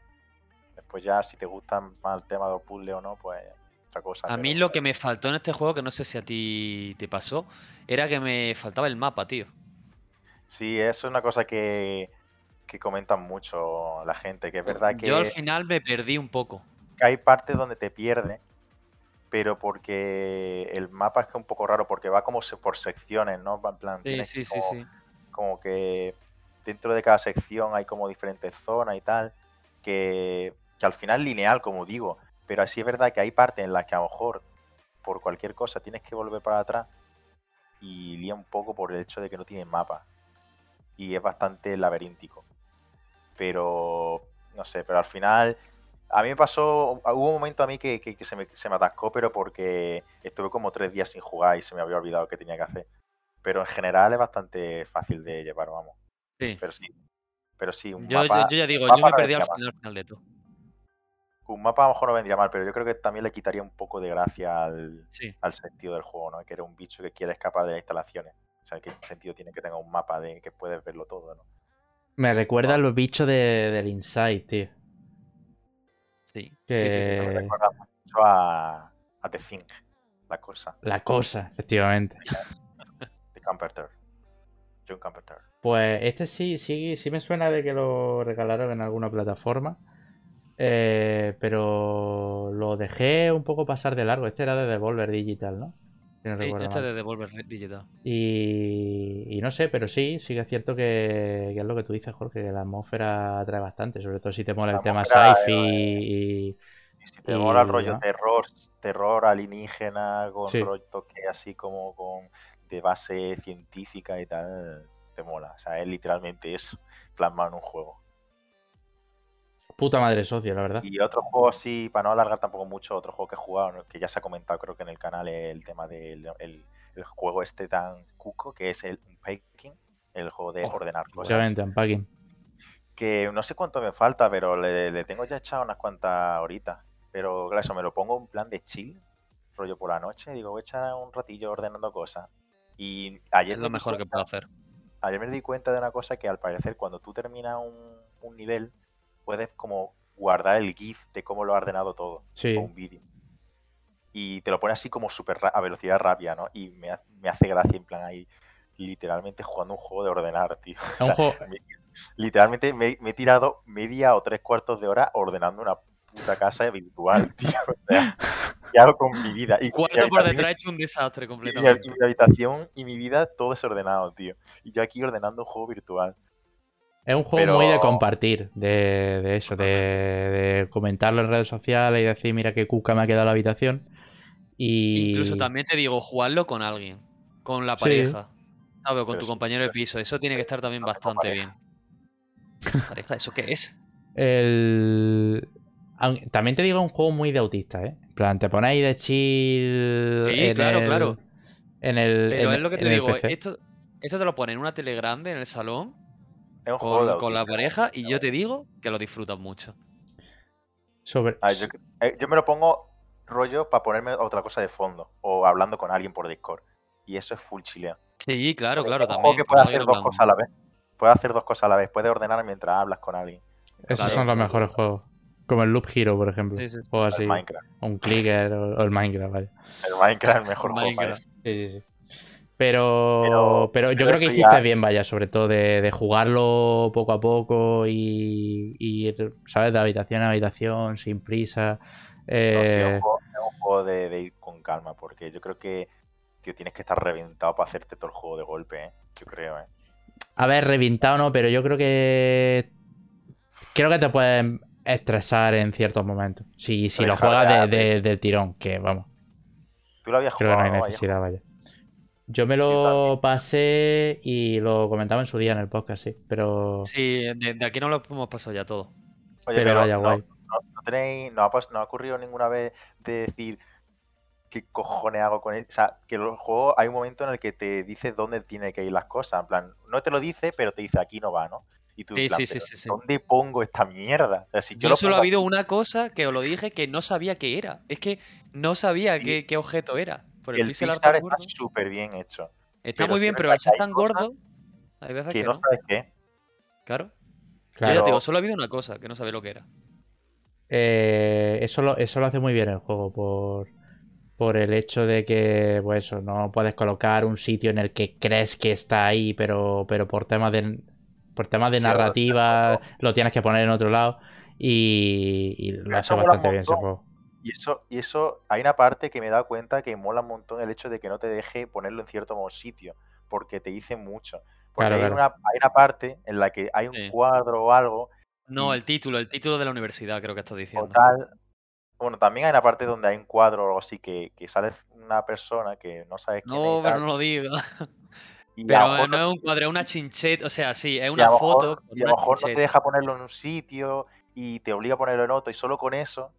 Después ya, si te gustan más el tema de los puzzles o no, pues otra cosa. A mí lo que me faltó en este juego, que no sé si a ti te pasó, era que me faltaba el mapa, tío. Sí, eso es una cosa que, que comentan mucho la gente, que es verdad que, Yo al final me perdí un poco. que hay partes donde te pierdes, pero porque el mapa es que es un poco raro, porque va como por secciones, ¿no? En plan, Sí, sí, sí, como- sí. como que dentro de cada sección hay como diferentes zonas y tal, que, que al final es lineal, como digo, pero así es verdad que hay partes en las que a lo mejor por cualquier cosa tienes que volver para atrás y lía un poco por el hecho de que no tiene mapa y es bastante laberíntico. Pero, no sé, pero al final a mí me pasó, hubo un momento a mí que, que- que se, me, se me atascó, pero porque estuve como tres días sin jugar y se me había olvidado qué tenía que hacer. Pero en general es bastante fácil de llevar, vamos. Sí. Pero sí. Pero sí, un Yo, yo- mapa, yo ya digo, yo me perdí al vendría final, al final de todo. Un mapa a lo mejor no vendría mal, pero yo creo que también le quitaría un poco de gracia al, Sí. al sentido del juego, ¿no? Que era un bicho que quiere escapar de las instalaciones. O sea, ¿qué sentido tiene que tenga un mapa de que puedes verlo todo, ¿no? Me recuerda a los bichos de, del Inside, tío. Sí, Que- sí, sí, sí. Eso me Eh. recuerda mucho a, a The Thing, la cosa, La cosa, efectivamente. (laughs) de Camperter. John Camperter. Pues este sí, sí, sí me suena de que lo regalaron en alguna plataforma. Eh, pero lo dejé un poco pasar de largo. Este era de Devolver Digital, ¿no? Si no Sí, recuerdo este mal. de Devolver Digital. Y, y no sé, pero sí, sí que es cierto que, que es lo que tú dices, Jorge, que la atmósfera atrae bastante, sobre todo si te mola La el tema sci-fi eh, y, Y si te mola el rollo ¿no? terror, terror alienígena, con Sí. rollo toque así como con de base científica y tal, te mola. O sea, es literalmente eso, plasmado en un juego. Puta madre socio, la verdad. Y otro juego así, para no alargar tampoco mucho, otro juego que he jugado, que ya se ha comentado creo que en el canal, es el tema del el, el juego este tan cuco, que es el Unpacking, el juego de Oh, ordenar cosas. Efectivamente, Unpacking. que no sé cuánto me falta, pero le, le tengo ya echado unas cuantas horitas. Pero claro, eso me lo pongo en plan de chill, rollo por la noche, digo, voy a echar un ratillo ordenando cosas. Y ayer Es me lo mejor que puedo hacer. Ayer me di cuenta de una cosa que al parecer cuando tú terminas un, un nivel, puedes como guardar el GIF de cómo lo ha ordenado todo, Sí. o un vídeo. Y te lo pone así como súper ra- a velocidad rápida, ¿no? Y me, ha- me hace gracia en plan ahí, literalmente jugando un juego de ordenar, tío. (laughs) O sea, juego- me- literalmente me, me he tirado media o tres cuartos de hora ordenando una puta casa virtual, (laughs) tío. O sea, ¿qué hago con mi vida? Y, Cuarto mi por habitación- detrás hecho un desastre y mi, completamente. y mi habitación y mi vida todo desordenado, tío. Y yo aquí ordenando un juego virtual. Es un juego muy de compartir, de, de eso, de, de comentarlo en redes sociales y decir, mira qué cuca me ha quedado la habitación. Y... Incluso también te digo, jugarlo con alguien, con la Sí. pareja, ¿sabes? O con Pero tu sí, compañero de piso. Eso tiene que estar también bastante bien. (laughs) ¿Pareja? ¿Eso qué es? El... También te digo, es un juego muy de autista, ¿eh? En plan, te pones ahí de chill. Sí, en claro, el- claro. En el. Pero en- es lo que te digo, esto, esto te lo ponen en una tele grande en el salón Es un juego de con, con la pareja y yo te digo que lo disfrutas mucho. Sobre... Ah, yo, eh, yo me lo pongo rollo para ponerme otra cosa de fondo o hablando con alguien por Discord. Y eso es full chileo. Sí, claro, claro, juego también. que alguien hacer dos cosas a la vez. Puedes hacer dos cosas a la vez. Puedes ordenar mientras hablas con alguien. Esos claro. son los mejores juegos. Como el Loop Hero, por ejemplo. Sí, sí. O El así. Minecraft. O un clicker o, o el Minecraft, vaya. El Minecraft es el mejor juego para Minecraft. eso. Sí, sí, sí. Pero, Pero- pero, yo creo que hiciste ya- bien, vaya, sobre todo de, de jugarlo poco a poco y, y, ¿sabes? De habitación a habitación, sin prisa. No, sí, Eh, es un juego, es un juego de, de ir con calma. Porque yo creo que tío, tienes que estar reventado para hacerte todo el juego de golpe. ¿eh? Yo creo, ¿eh? A ver, reventado no, pero yo creo que. Creo que te pueden estresar en ciertos momentos. Si, si lo juegas de de- de- darle. del tirón, que vamos, Tú lo habías creo que no jugado, hay necesidad, vaya. Yo me lo pasé y lo comentaba en su día en el podcast, sí. Pero. Sí, de, de aquí no lo hemos pasado ya todo. Oye, pero pero, vaya no, guay. no- no tenéis, no ha, pas- no ha ocurrido ninguna vez de decir qué cojones hago con él. O sea, que el juego hay un momento en el que te dice dónde tiene que ir las cosas. En plan, no te lo dice, pero te dice aquí no va, ¿no? Y tú, en Sí, plan, sí, sí, "¿Pero sí, sí. ¿dónde pongo esta mierda? O sea, si yo, Yo lo solo ha habido aquí, una cosa que os lo dije que no sabía qué era. Es que no sabía Sí. qué, qué objeto era. Por el, el pixel art está súper bien hecho. Está pero muy bien, pero al ser tan gordo, hay veces Que que no no. sabes qué. Claro. Yo Claro. ya te digo, Pero- solo ha habido una cosa que no sabía lo que era. Eh, eso, lo, eso lo hace muy bien el juego por, por el hecho de que, pues eso, no puedes colocar un sitio en el que crees que está ahí, pero, pero por temas de, por temas de Sí, narrativa lo tienes que poner en otro lado y, y lo hace bastante bien ese juego. Y eso, y eso, hay una parte que me he dado cuenta que mola un montón el hecho de que no te deje ponerlo en cierto sitio, porque te dice mucho. Porque Claro, hay, claro. Una, hay una parte en la que hay un Sí. cuadro o algo, No, Y- el título, el título de la universidad, creo que estás o diciendo. tal. Bueno, también hay una parte donde hay un cuadro o algo así que, que sale una persona que no sabes quién es No, pero tal, no lo (laughs) y lo Pero mejor no es un cuadro, es una chincheta. O sea, sí, es y a una lo mejor- foto y a lo mejor no te deja ponerlo en un sitio y te obliga a ponerlo en otro y solo con eso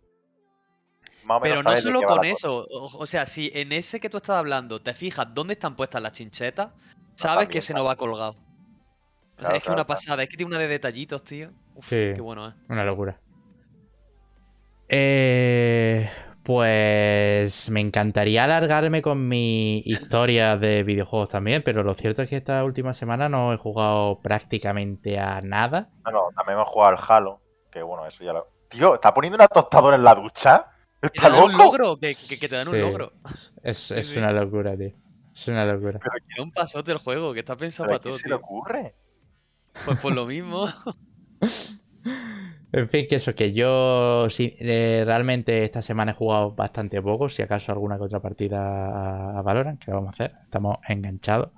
más o menos Pero no sabes solo con eso. O, o sea, si en ese que tú estás hablando te fijas dónde están puestas las chinchetas, sabes también, que ese no va colgado. O sea, Claro, es que una claro, claro. pasada, es que tiene una de detallitos, tío. Uf, Sí. qué bueno, eh. Una locura. Eh, pues me encantaría alargarme con mi historia de videojuegos también, pero lo cierto es que esta última semana no he jugado prácticamente a nada. Bueno, también hemos jugado al Halo, que bueno, eso ya lo... Tío, ¿está poniendo una tostadora en la ducha? ¿Te ¿Está dan un logro? Que, que- que te dan un logro. Es, Sí, es sí. una locura, tío. Es una locura. Es un pasote el juego, que está pensado ¿Pero a para todo, se le ocurre? Pues por lo mismo. (laughs) (laughs) En fin, que eso, que yo sí, eh, realmente esta semana he jugado bastante poco, si acaso alguna que otra partida a, Valorant, que vamos a hacer, estamos enganchados.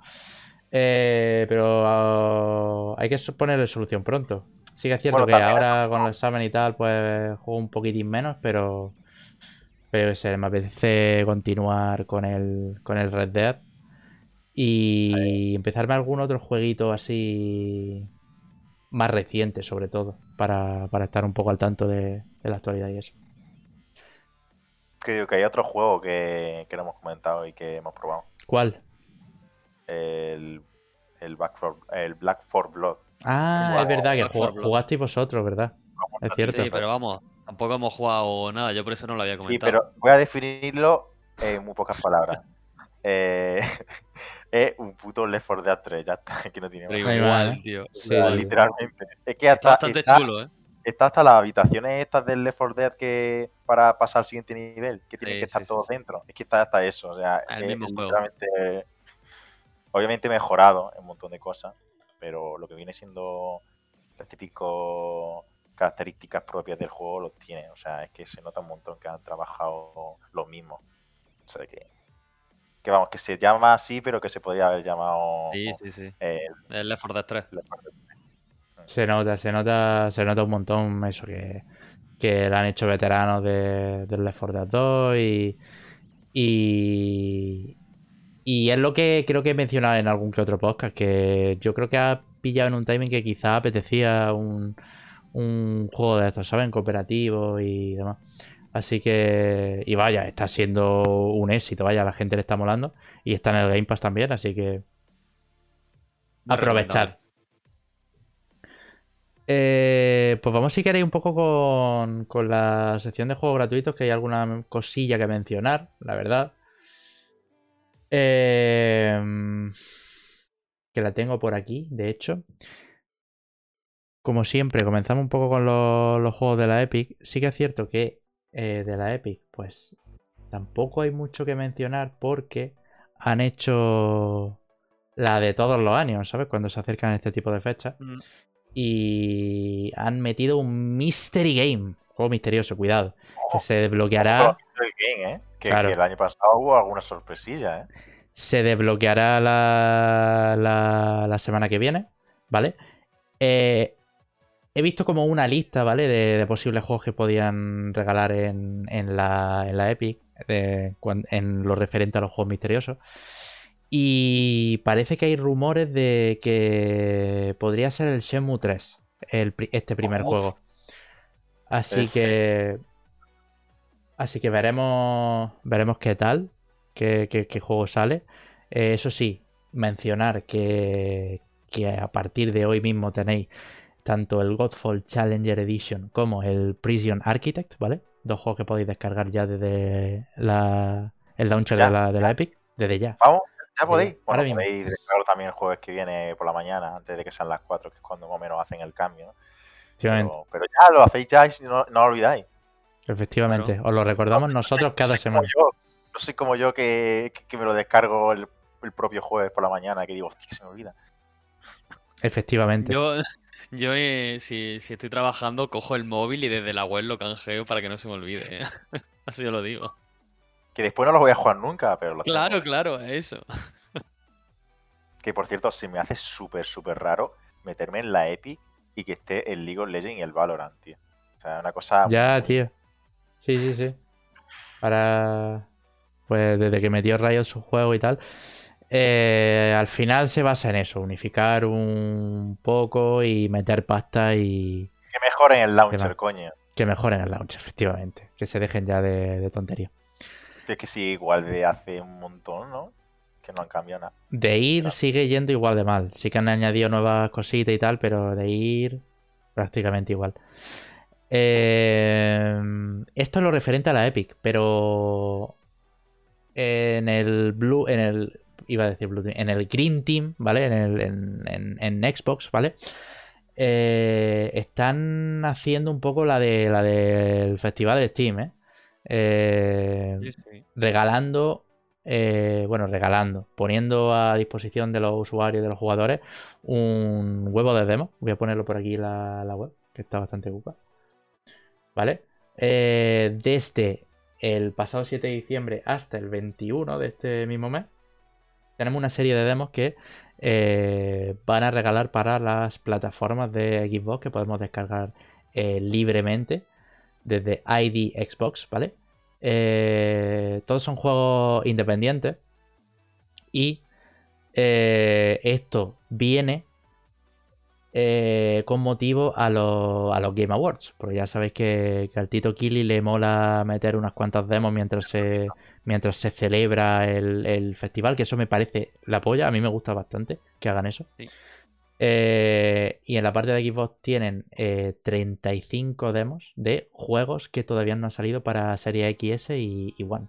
Eh, pero ah, hay que ponerle solución pronto. Sí que es cierto Bueno, que ahora con el examen y tal, pues juego un poquitín menos, pero, pero yo qué sé, me apetece continuar con el, con el Red Dead y empezarme algún otro jueguito así más reciente, sobre todo, para, para estar un poco al tanto de, de la actualidad y eso. Que digo que hay otro juego que, que no hemos comentado y que hemos probado. ¿Cuál? El, el, Back for- el Black 4 Blood. Ah, es verdad que Back jugá- 4 Blood. jugasteis vosotros, ¿verdad? Es cierto. Sí, pero vamos, tampoco hemos jugado nada, yo por eso no lo había Sí, comentado. pero voy a definirlo en muy pocas palabras. (laughs) Eh, (laughs) es un puto Left 4 Dead 3, ya está, que no tiene más. Igual, ¿eh? tío. Sí. igual. Literalmente. Es que Está hasta, bastante está, chulo, ¿eh? está hasta las habitaciones estas del Left 4 Dead que para pasar al siguiente nivel, que tienen Sí, que estar sí, sí, todos sí. dentro. Es que está hasta eso, o sea, El es mismo juego. literalmente, obviamente mejorado en un montón de cosas, pero lo que viene siendo el típico características propias del juego los tiene. O sea, es que se nota un montón que han trabajado lo mismo. O sea, que, que vamos, que se llama así, pero que se podría haber llamado Sí, sí, sí. eh, El Left 4 Dead 3. Left 4 Dead. Se nota, se nota, se nota un montón eso que, que lo han hecho veteranos de, del Left 4 Dead 2 y, y, y es lo que creo que he mencionado en algún que otro podcast, que yo creo que ha pillado en un timing que quizá apetecía un, un juego de estos, ¿saben? Cooperativo y demás. Así que, y vaya, está siendo un éxito, vaya, a la gente le está molando y está en el Game Pass también, así que aprovechar. Eh, pues vamos si queréis un poco con, con la sección de juegos gratuitos, que hay alguna cosilla que mencionar, la verdad. Eh, que la tengo por aquí, de hecho. Como siempre, comenzamos un poco con los, los juegos de la Epic. Sí que es cierto que eh, de la Epic, pues tampoco hay mucho que mencionar porque han hecho la de todos los años, ¿sabes? Cuando se acercan este tipo de fechas. Mm. Y han metido un Mystery Game. Juego misterioso, cuidado. Que se desbloqueará. Game, ¿eh? Que, Claro. que el año pasado hubo alguna sorpresilla, ¿eh? Se desbloqueará la, la, la semana que viene, ¿vale? Eh, he visto como una lista, ¿vale? De, de posibles juegos que podían regalar en, en la, en la Epic, de en lo referente a los juegos misteriosos. Y parece que hay rumores de que podría ser el Shenmue 3, el, pri- este primer Uf. juego. Así que... Así que veremos, veremos qué tal, qué, qué- qué juego sale. Eh, eso sí, mencionar que, que a partir de hoy mismo tenéis tanto el Godfall Challenger Edition como el Prison Architect, ¿vale? Dos juegos que podéis descargar ya desde la, el launcher Ya, de, la, de la Epic, desde ya. Vamos, ya podéis. ahora Bueno, mismo. podéis descargarlo también el jueves que viene por la mañana, antes de que sean las 4, que es cuando más o menos hacen el cambio. ¿no? Efectivamente, Pero, pero ya lo hacéis ya y no, no lo olvidáis. efectivamente. Os lo recordamos nosotros cada semana. yo, no soy como yo que, que- que me lo descargo el, el propio jueves por la mañana, que digo, hostia, que se me olvida. Efectivamente. Yo, yo eh, si, si estoy trabajando, cojo el móvil y desde la web lo canjeo para que no se me olvide. ¿eh? (laughs) Así yo lo digo. Que después no lo voy a jugar nunca, pero lo tengo. Claro, claro, eso. (laughs) Que por cierto, se me hace súper, súper raro meterme en la Epic y que esté el League of Legends y el Valorant, tío. O sea, una cosa. Ya, muy- tío. Sí, sí, sí. Para. Pues desde que metió Riot su juego y tal. Eh, al final se basa en eso, unificar un poco y meter pasta y Que mejoren el launcher, Demás. coño. que mejoren el launch, efectivamente. Que se dejen ya de, de tontería. Es que sí, igual de hace un montón, ¿no? Que no han cambiado nada. De ir Claro. sigue yendo igual de mal. Sí que han añadido nuevas cositas y tal, pero de ir prácticamente igual. Eh, esto es lo referente a la Epic, pero en el Blue, en el iba a decir Blue Team, en el Green Team, ¿vale? En, el, en, en- en Xbox, ¿vale? Eh, están haciendo un poco la de la del festival de Steam, ¿eh? Eh, Sí, sí. regalando, eh, bueno, regalando, poniendo a disposición de los usuarios, de los jugadores, un huevo de demo. Voy a ponerlo por aquí la, la web, que está bastante ocupada. ¿Vale? Desde el pasado 7 de diciembre hasta el 21 de este mismo mes, tenemos una serie de demos que eh, van a regalar para las plataformas de Xbox que podemos descargar eh, libremente desde ID Xbox, ¿vale? Eh, todos son juegos independientes y esto viene con motivo a los Game Awards, porque ya sabéis que, que al Tito Kili le mola meter unas cuantas demos mientras se, mientras se celebra el, el festival, que eso me parece la polla, a mí me gusta bastante que hagan eso. Sí. Eh, y en la parte de Xbox tienen eh, 35 demos de juegos que todavía no han salido para Serie XS y, y One.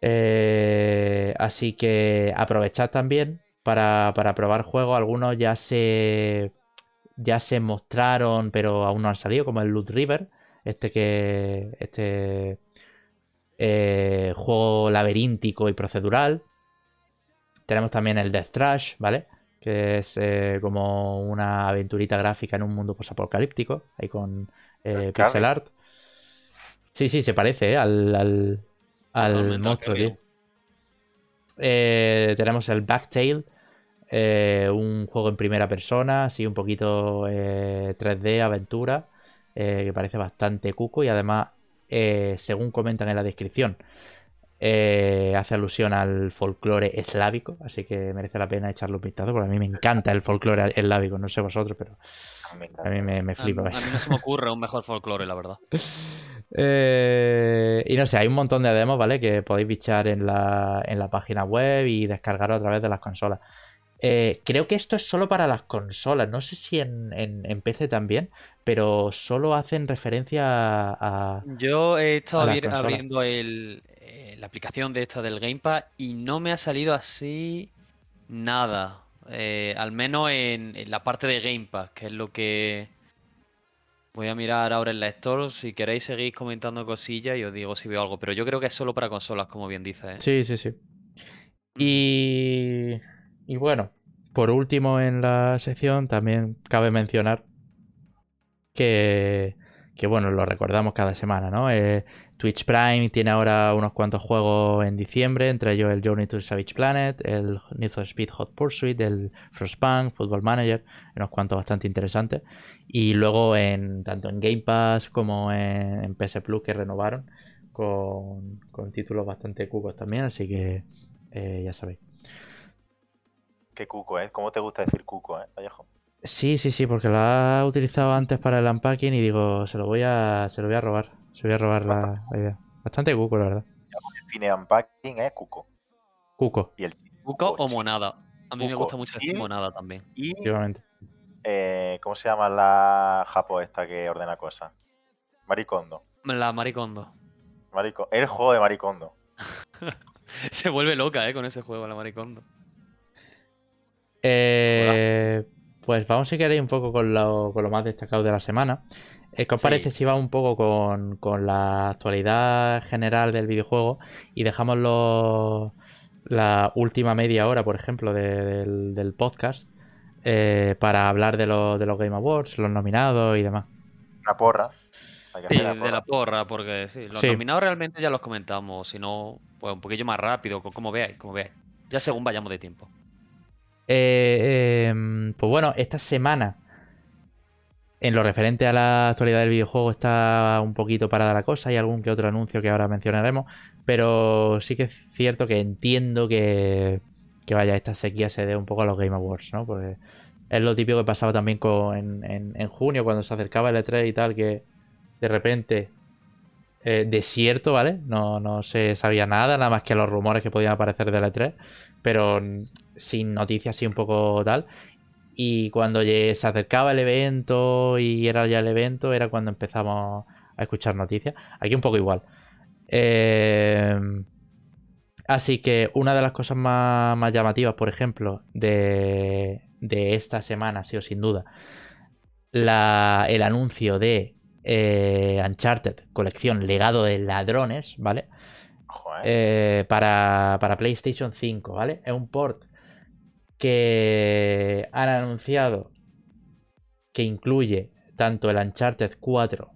Eh, así que aprovechad también para, para probar juegos. Algunos ya se, ya se mostraron, pero aún no han salido, como el Loot River. Este que. Este eh, juego laberíntico y procedural. Tenemos también el Death Trash, ¿vale? Que es eh, como una aventurita gráfica en un mundo posapocalíptico, ahí con eh, pixel art. Sí, sí, se parece ¿eh? al, al, al monstruo, tío. Tenemos el Backtail, un juego en primera persona, así un poquito eh, 3D, aventura, que parece bastante cuco y además, eh, según comentan en la descripción, eh, hace alusión al folclore eslávico, así que merece la pena echarle un vistazo, porque a mí me encanta el folclore eslávico, no sé vosotros, pero A mí me me, me A, flipa. a mí no se me ocurre un mejor folclore, la verdad. (laughs) Eh, y no sé, hay un montón de demos, ¿vale? Que podéis bichar en la, en la página web y descargar a través de las consolas. Eh, creo que esto es solo para las consolas. No sé si en, en- en PC también, pero solo hacen referencia a. a- Yo he estado abri- abriendo el, eh, la aplicación de esta del Gamepad y no me ha salido así nada. Eh, al menos en, en la parte de Gamepad, que es lo que voy a mirar ahora en la Store. Si queréis seguir comentando cosillas y os digo si veo algo. Pero yo creo que es solo para consolas, como bien dices. ¿eh? Sí, sí, sí. Y, y bueno, por último en la sección también cabe mencionar que, que bueno, lo recordamos cada semana, ¿no? Eh, Twitch Prime tiene ahora unos cuantos juegos en diciembre, entre ellos el Journey to Savage Planet, el Need for Speed Hot Pursuit, el Frostpunk, Football Manager, unos cuantos bastante interesantes. Y luego en tanto en Game Pass como en, PS Plus que renovaron con, con títulos bastante cucos también, así que eh, ya sabéis. Qué cuco, ¿eh? ¿Cómo te gusta decir cuco, eh, Vallejo? Sí, sí, sí, porque lo ha utilizado antes para el unpacking y digo, se lo voy a, se lo voy a robar. Se voy a robar la, la idea. Bastante cuco, la verdad. Define unpacking es cuco. Cuco, Y el Cuco o monada. A mí me gusta mucho decir monada también. Y, efectivamente. eh, ¿cómo se llama la japo esta que ordena cosas? Maricondo. La maricondo. Marico- El juego de Maricondo. (laughs) Se vuelve loca, eh, con ese juego, la maricondo. Eh, pues vamos si queréis un poco con lo, con lo más destacado de la semana. Eh, ¿Qué os Sí. parece si va un poco con, con la actualidad general del videojuego y dejamos los- la última media hora, por ejemplo, de- del, del podcast eh, para hablar de, los- de los Game Awards, los nominados y demás? Una porra. Sí, de la porra, porque sí, los Sí. nominados realmente ya los comentamos, si no, pues un poquillo más rápido, co- como veáis, como veáis. Ya según vayamos de tiempo. Eh, em, pues bueno, esta semana, en lo referente a la actualidad del videojuego, está un poquito parada la cosa. Hay algún que otro anuncio que ahora mencionaremos. Pero sí que es cierto que entiendo que, que vaya, esta sequía se dé un poco a los Game Awards, ¿no? Porque es lo típico que pasaba también con, en, en- en junio, cuando se acercaba el E3 y tal, que de repente eh, desierto, ¿vale? No, no se sabía nada, nada más que los rumores que podían aparecer del E3, pero mm, sin noticias así un poco tal. Y cuando se acercaba el evento y era ya el evento, era cuando empezamos a escuchar noticias. Aquí un poco igual. Eh, así que una de las cosas más, más llamativas, por ejemplo, de, de esta semana ha sido sin duda la- el anuncio de eh, Uncharted, colección legado de ladrones, ¿vale? Joder. Eh, para, para PlayStation 5, ¿vale? Es un port que han anunciado que incluye tanto el Uncharted 4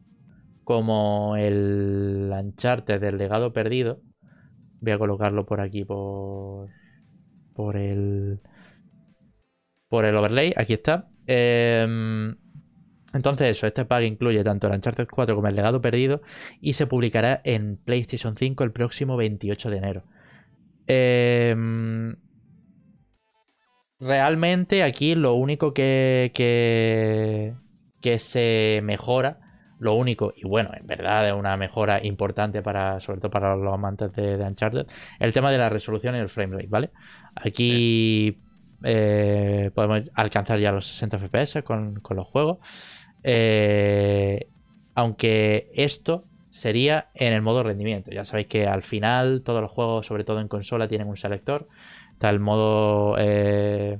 como el Uncharted del legado perdido. Voy a colocarlo por aquí por por el por el overlay, aquí está. Em, entonces eso, este pack incluye tanto el Uncharted 4 como el legado perdido y se publicará en PlayStation 5 el próximo 28 de enero. Em, realmente aquí lo único que, que, que se mejora, lo único, y bueno, en verdad es una mejora importante para, sobre todo para los amantes de, de Uncharted, el tema de la resolución y el frame rate, ¿vale? Aquí eh, podemos alcanzar ya los 60 FPS con, con los juegos. Eh, aunque esto sería en el modo rendimiento. Ya sabéis que al final todos los juegos, sobre todo en consola, tienen un selector. Está el modo... eh,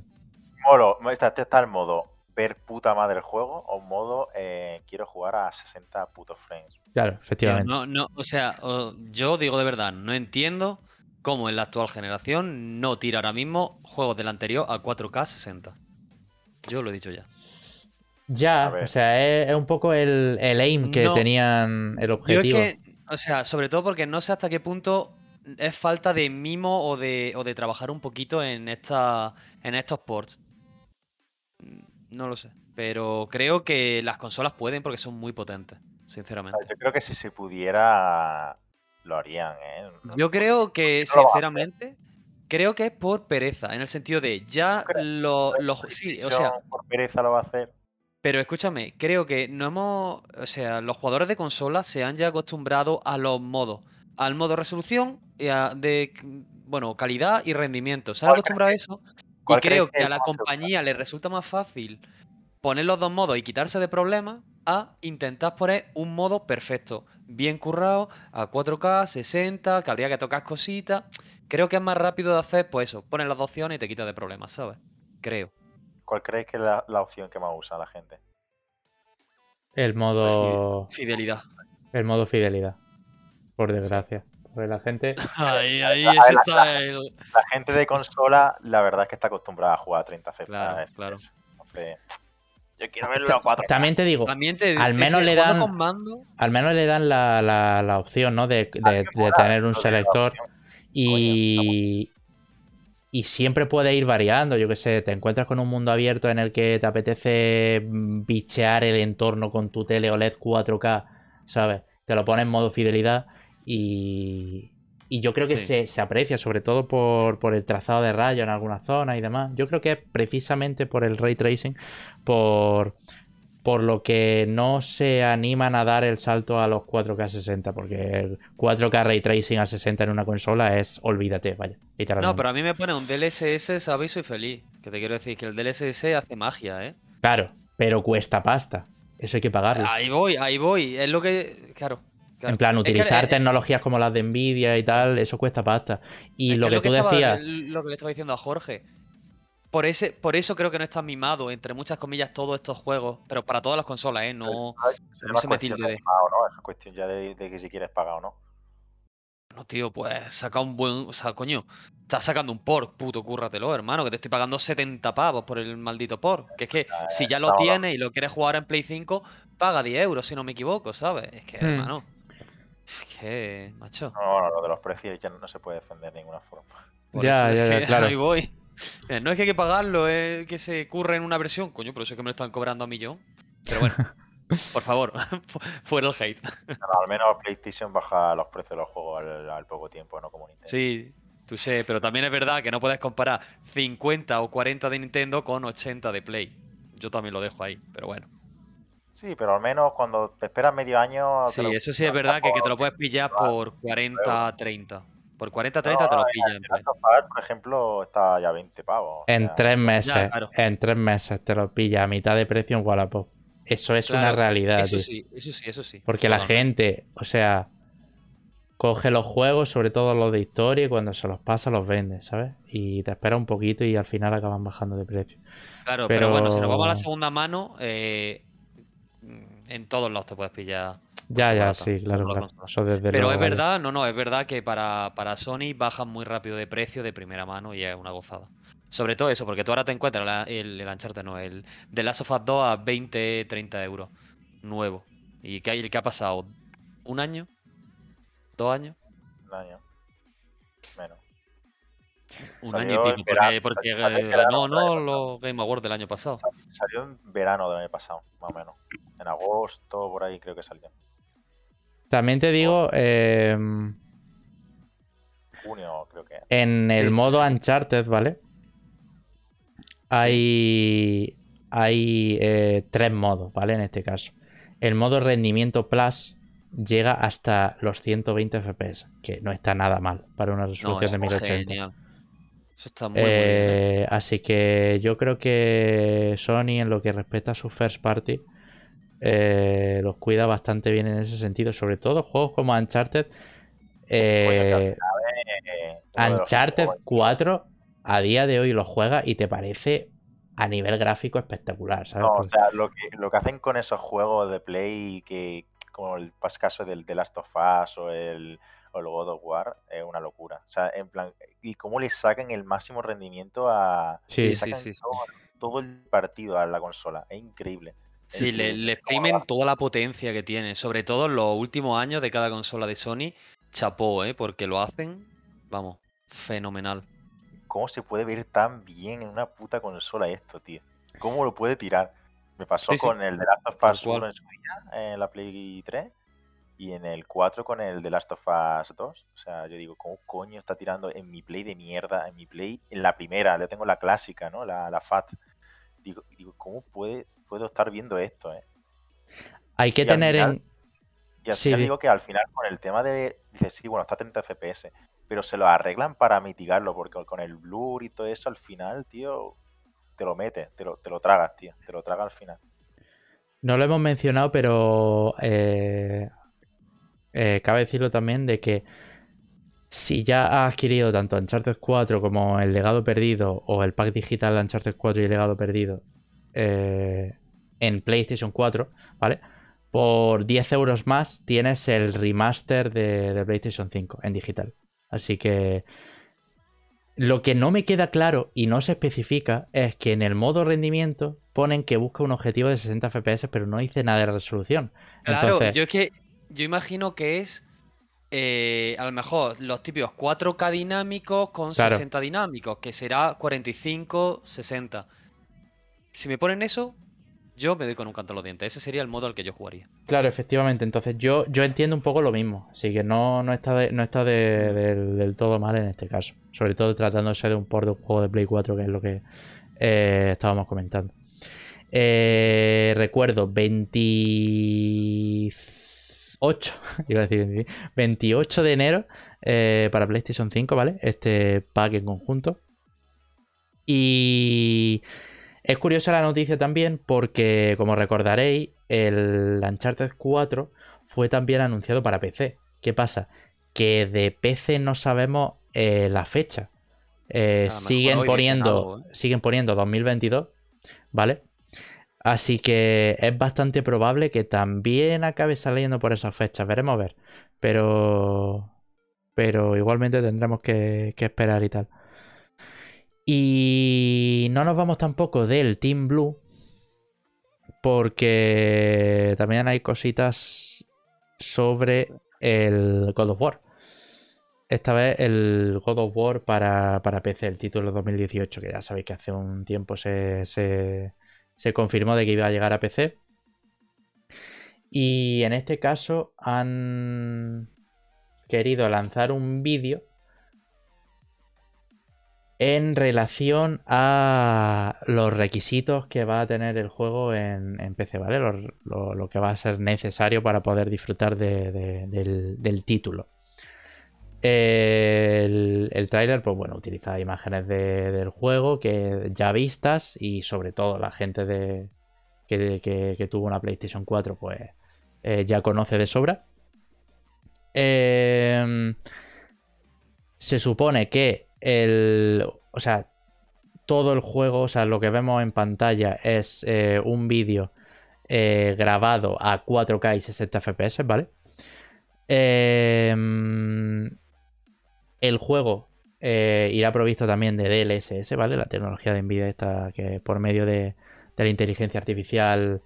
Modo, está, este está el modo ver puta madre el juego o modo eh, quiero jugar a 60 putos frames. claro, efectivamente. no, no, o sea, yo digo de verdad, no entiendo cómo en la actual generación no tira ahora mismo juegos juegos del anterior a 4K 60. Yo lo he dicho ya. Ya, o sea, es, es un poco el, el aim que No. tenían el Yo es objetivo. que, o sea, sobre todo porque no sé hasta qué punto es falta de mimo o de, o de trabajar un poquito en esta, en estos ports. No lo sé. Pero creo que las consolas pueden porque son muy potentes, sinceramente. Yo creo que si se pudiera, lo harían, ¿eh? No- Yo creo que, no lo sinceramente, creo que es por pereza, en el sentido de ya lo- ¿Crees los... que Sí, o sea, Por pereza lo va a hacer. Pero escúchame, creo que no hemos... O sea, los jugadores de consola se han ya acostumbrado a los modos. Al modo resolución, y a- de, bueno, calidad y rendimiento. Se han ¿Cuál acostumbrado a eso. Y creo que a la compañía le resulta más fácil poner los dos modos y quitarse de problemas a intentar poner un modo perfecto, bien currado, a 4K, 60, que habría que tocar cositas. Creo que es más rápido de hacer, pues eso, pones las dos opciones y te quitas de problemas, ¿sabes? Creo. ¿Cuál creéis que es la, la opción que más usa la gente? El modo. Fidelidad. El modo fidelidad. Por desgracia. Porque la gente. Ahí, (laughs) ahí, la- ese la- está el... La gente de consola, la verdad es que está acostumbrada a jugar a 30 FPS. Claro, claro. Entonces, yo quiero verlo a 4 También te digo, También te Al menos que le jugando dan- con mando, al menos le dan la, la- la opción, ¿no? De, de- de mola, tener un selector. opción. Y. Y siempre puede ir variando, yo que sé, te encuentras con un mundo abierto en el que te apetece mm, bichear el entorno con tu tele OLED 4K, ¿sabes? Te lo pones en modo fidelidad y, y yo creo que Sí. se, se aprecia, sobre todo por, por el trazado de rayos en algunas zonas y demás. Yo creo que es precisamente por el ray tracing, por, por lo que no se animan a dar el salto a los 4K 60, porque el 4K ray tracing a 60 en una consola es olvídate, vaya, literalmente. No, pero a mí me pone un DLSS, ¿sabes? Soy feliz. Que te quiero decir que el DLSS hace magia, ¿eh? Claro, pero cuesta pasta. Eso hay que pagarlo. Ahí voy, ahí voy. Es lo que. Claro. claro. en plan, Es que, utilizar eh, tecnologías como las de Nvidia y tal, eso cuesta pasta. Y lo que que, tú estaba- decías, lo que le estaba diciendo a Jorge. Por, ese, por eso creo que no está mimado, entre muchas comillas, todos estos juegos. Pero para todas las consolas, ¿eh? No. Eso no es se me tilde de pago, ¿no? Es cuestión ya de, de que si quieres pagar o no. No, tío, pues saca un buen. O sea, coño. Estás sacando un port, puto, cúrratelo, hermano. Que te estoy pagando 70 pavos por el maldito port. Que es que si ya lo tienes y lo quieres jugar en Play 5, paga 10 euros, si no me equivoco, ¿sabes? Es que, Hmm. hermano. Es que, macho. No, bueno, lo de los precios ya no se puede defender de ninguna forma. Por Ya, eso ya, es ya, (laughs) claro. Ahí voy. Eh, No es que hay que pagarlo, es que se curre en una versión. Coño, pero eso es que me lo están cobrando a millón. Pero bueno, (laughs) por favor, fu- (laughs) fuera el hate. Al menos PlayStation baja los precios de los juegos al, al poco tiempo, no como Nintendo. Sí, tú sé, pero también es verdad que no puedes comparar 50 o 40 de Nintendo con 80 de Play. Yo también lo dejo ahí, pero bueno. Sí, pero al menos cuando te esperas medio año. Sí, lo- eso sí es verdad que, que te lo puedes pillar por 40, 30. Por 40, 30 te lo pillas en Us, por ejemplo, está ya 20 pavos. en tres meses, claro. en tres meses te lo pilla a mitad de precio en Wallapop. Eso es una realidad, Eso tío. sí, eso sí, eso sí. Porque la gente, o sea, coge los juegos, sobre todo los de historia, y cuando se los pasa los vende, ¿sabes? Y te espera un poquito y al final acaban bajando de precio. Claro, pero... bueno, si nos vamos a la segunda mano, eh, en todos lados te puedes pillar. Ya, ya, barata, sí, claro, claro. consola. Eso desde Pero luego, es vale. verdad, no, no, es verdad que para, para Sony bajan muy rápido de precio de primera mano y es una gozada. Sobre todo eso, porque tú ahora te encuentras la- el, el Uncharted, no, el The Last of Us 2 a 20, 30 euros. Nuevo. ¿Y qué, hay- qué ha pasado? ¿Un año? ¿Dos años? Un año. Menos. Un Salió año y pico, verano, porque, porque eh, ¿no? año los Game Awards del año pasado. Salió en verano del año pasado, más o menos. En agosto, por ahí creo que salió. También te digo, eh, Junio, creo que. en el modo sí. Uncharted, ¿vale? Hay, hay eh, tres modos, ¿vale? En este caso. El modo rendimiento plus llega hasta los 120 FPS, que no está nada mal para una resolución eso de está 1080. genial. Eso está muy, muy bien. Eh, así que yo creo que Sony, en lo que respecta a su first party, eh, los cuida bastante bien en ese sentido. Sobre todo juegos como Uncharted. eh, Eh, los Uncharted juegos- 4 a día de hoy lo juegas y te parece a nivel gráfico espectacular, ¿sabes? No, o sea, lo que, lo que hacen con esos juegos de Play que como el caso del The Last of Us o el, o el God of War, es una locura. O sea, en plan, y cómo le sacan el máximo rendimiento a. Sí. Todo, todo el partido a la consola. Es increíble. Sí, le, le exprimen toda la potencia que tiene, sobre todo en los últimos años de cada consola de Sony. Chapó, ¿eh? Porque lo hacen, vamos, fenomenal. ¿Cómo se puede ver tan bien en una puta consola esto, tío? ¿Cómo lo puede tirar? Me pasó Sí, sí. con el The Last of Us cual. 1 en su día, en la Play 3, y en el 4 con el The Last of Us 2. O sea, yo digo, ¿cómo coño está tirando en mi Play de mierda? En mi Play, en la primera, yo tengo la clásica, ¿no? La, la FAT. Digo, digo, ¿cómo puede, puedo estar viendo esto, eh? Hay que Y tener final- en. Y al Sí, final digo que al final con el tema de, dices, sí, bueno, está a 30 FPS, pero se lo arreglan para mitigarlo, porque con el blur y todo eso, al final, tío, te lo metes, te lo, te lo tragas, tío, te lo tragas al final. No lo hemos mencionado, pero eh, eh, cabe decirlo también de que si ya has adquirido tanto Uncharted 4 como el Legado Perdido o el pack digital de Uncharted 4 y el Legado Perdido eh, en PlayStation 4, ¿vale? Por 10 euros más tienes el remaster de, de PlayStation 5 en digital. Así que lo que no me queda claro y no se especifica es que en el modo rendimiento ponen que busca un objetivo de 60 FPS, pero no dice nada de resolución. Claro, Entonces, yo es que yo imagino que es eh, a lo mejor los típicos 4K dinámicos con Claro. 60 dinámicos, que será 45, 60. Si me ponen eso, yo me doy con un canto a los dientes. Ese sería el modo al que yo jugaría. claro, efectivamente. Entonces yo, yo entiendo un poco lo mismo. Así que no, no está, no está de- del- todo mal en este caso. Sobre todo tratándose de un port de un juego de Play 4, que es lo que eh, estábamos comentando. Eh, Recuerdo 28, (laughs) iba a decir 20, 28 de enero eh, para PlayStation 5, ¿vale? Este pack en conjunto. Y es curiosa la noticia también porque, como recordaréis, el Uncharted 4 fue también anunciado para PC. ¿Qué pasa? Que de PC no sabemos eh, la fecha. Eh, A lo mejor siguen poniendo, algo, ¿eh? siguen poniendo 2022, ¿vale? Así que es bastante probable que también acabe saliendo por esas fechas. Veremos a ver. Pero. Pero igualmente tendremos que, que esperar y tal. Y no nos vamos tampoco del Team Blue. Porque también hay cositas sobre el God of War. Esta vez el God of War para, para PC, el título 2018, que ya sabéis que hace un tiempo se, se, se confirmó de que iba a llegar a PC. Y en este caso han querido lanzar un vídeo en relación a los requisitos que va a tener el juego en, PC, ¿vale? Lo, que va a ser necesario para poder disfrutar de- de- del, título. El, el tráiler, pues bueno, utiliza imágenes de- del juego que ya vistas y sobre todo la gente de, que tuvo una PlayStation 4, pues eh, ya conoce de sobra. Em, se supone que el. O sea, todo el juego, o sea, lo que vemos en pantalla es eh, un vídeo eh, grabado a 4K y 60 FPS, ¿vale? Em, el juego eh, irá provisto también de DLSS, ¿vale? La tecnología de Nvidia esta que por medio de, la inteligencia artificial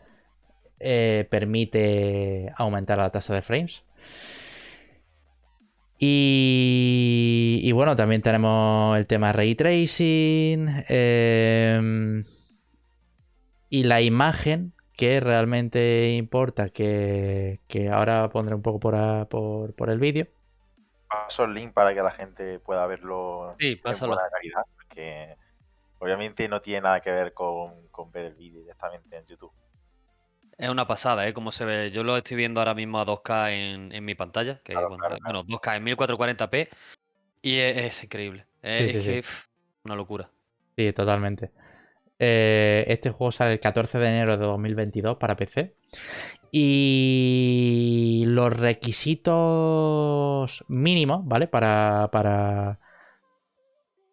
permite aumentar la tasa de frames. Y, y bueno, también tenemos el tema ray tracing em, y la imagen que realmente importa, que, que ahora pondré un poco por, a- por, por el vídeo. Paso el link para que la gente pueda verlo Sí, en buena calidad, porque obviamente no tiene nada que ver con, con ver el vídeo directamente en YouTube. Es una pasada, ¿eh? Cómo se ve. Yo lo estoy viendo ahora mismo a 2K en, en mi pantalla. Que, Claro, bueno, claro, bueno, 2K en 1440p. Y es, es increíble. Es, Sí, sí, es que, sí. pf, una locura. Sí, totalmente. Eh, este juego sale el 14 de enero de 2022 para PC. Y los requisitos mínimos, ¿vale? Para, para,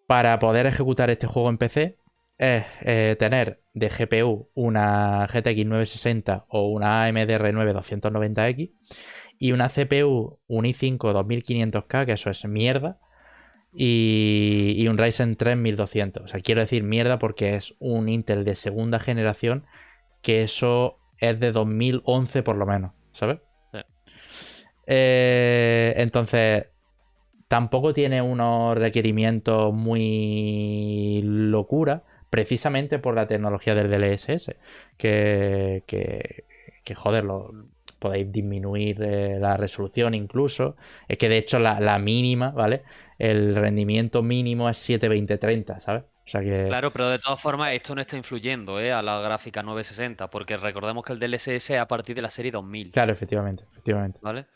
para poder ejecutar este juego en PC es eh, tener de GPU una GTX 960 o una AMD R9 290X y una CPU, un i5 2500K, que eso es mierda, y, y un Ryzen 3 1200. O sea, quiero decir mierda porque es un Intel de segunda generación, que eso es de 2011 por lo menos, ¿sabes? Sí. Eh, entonces, tampoco tiene unos requerimientos muy locura, precisamente por la tecnología del DLSS, que, que, que joder, lo, podéis disminuir eh, la resolución incluso. Es que de hecho la, la mínima, ¿vale? El rendimiento mínimo es 720-30, ¿sabes? O sea que... Claro, pero de todas formas esto no está influyendo ¿eh? a la gráfica 960, porque recordemos que el DLSS es a partir de la serie 2000, Claro, efectivamente, efectivamente. ¿vale?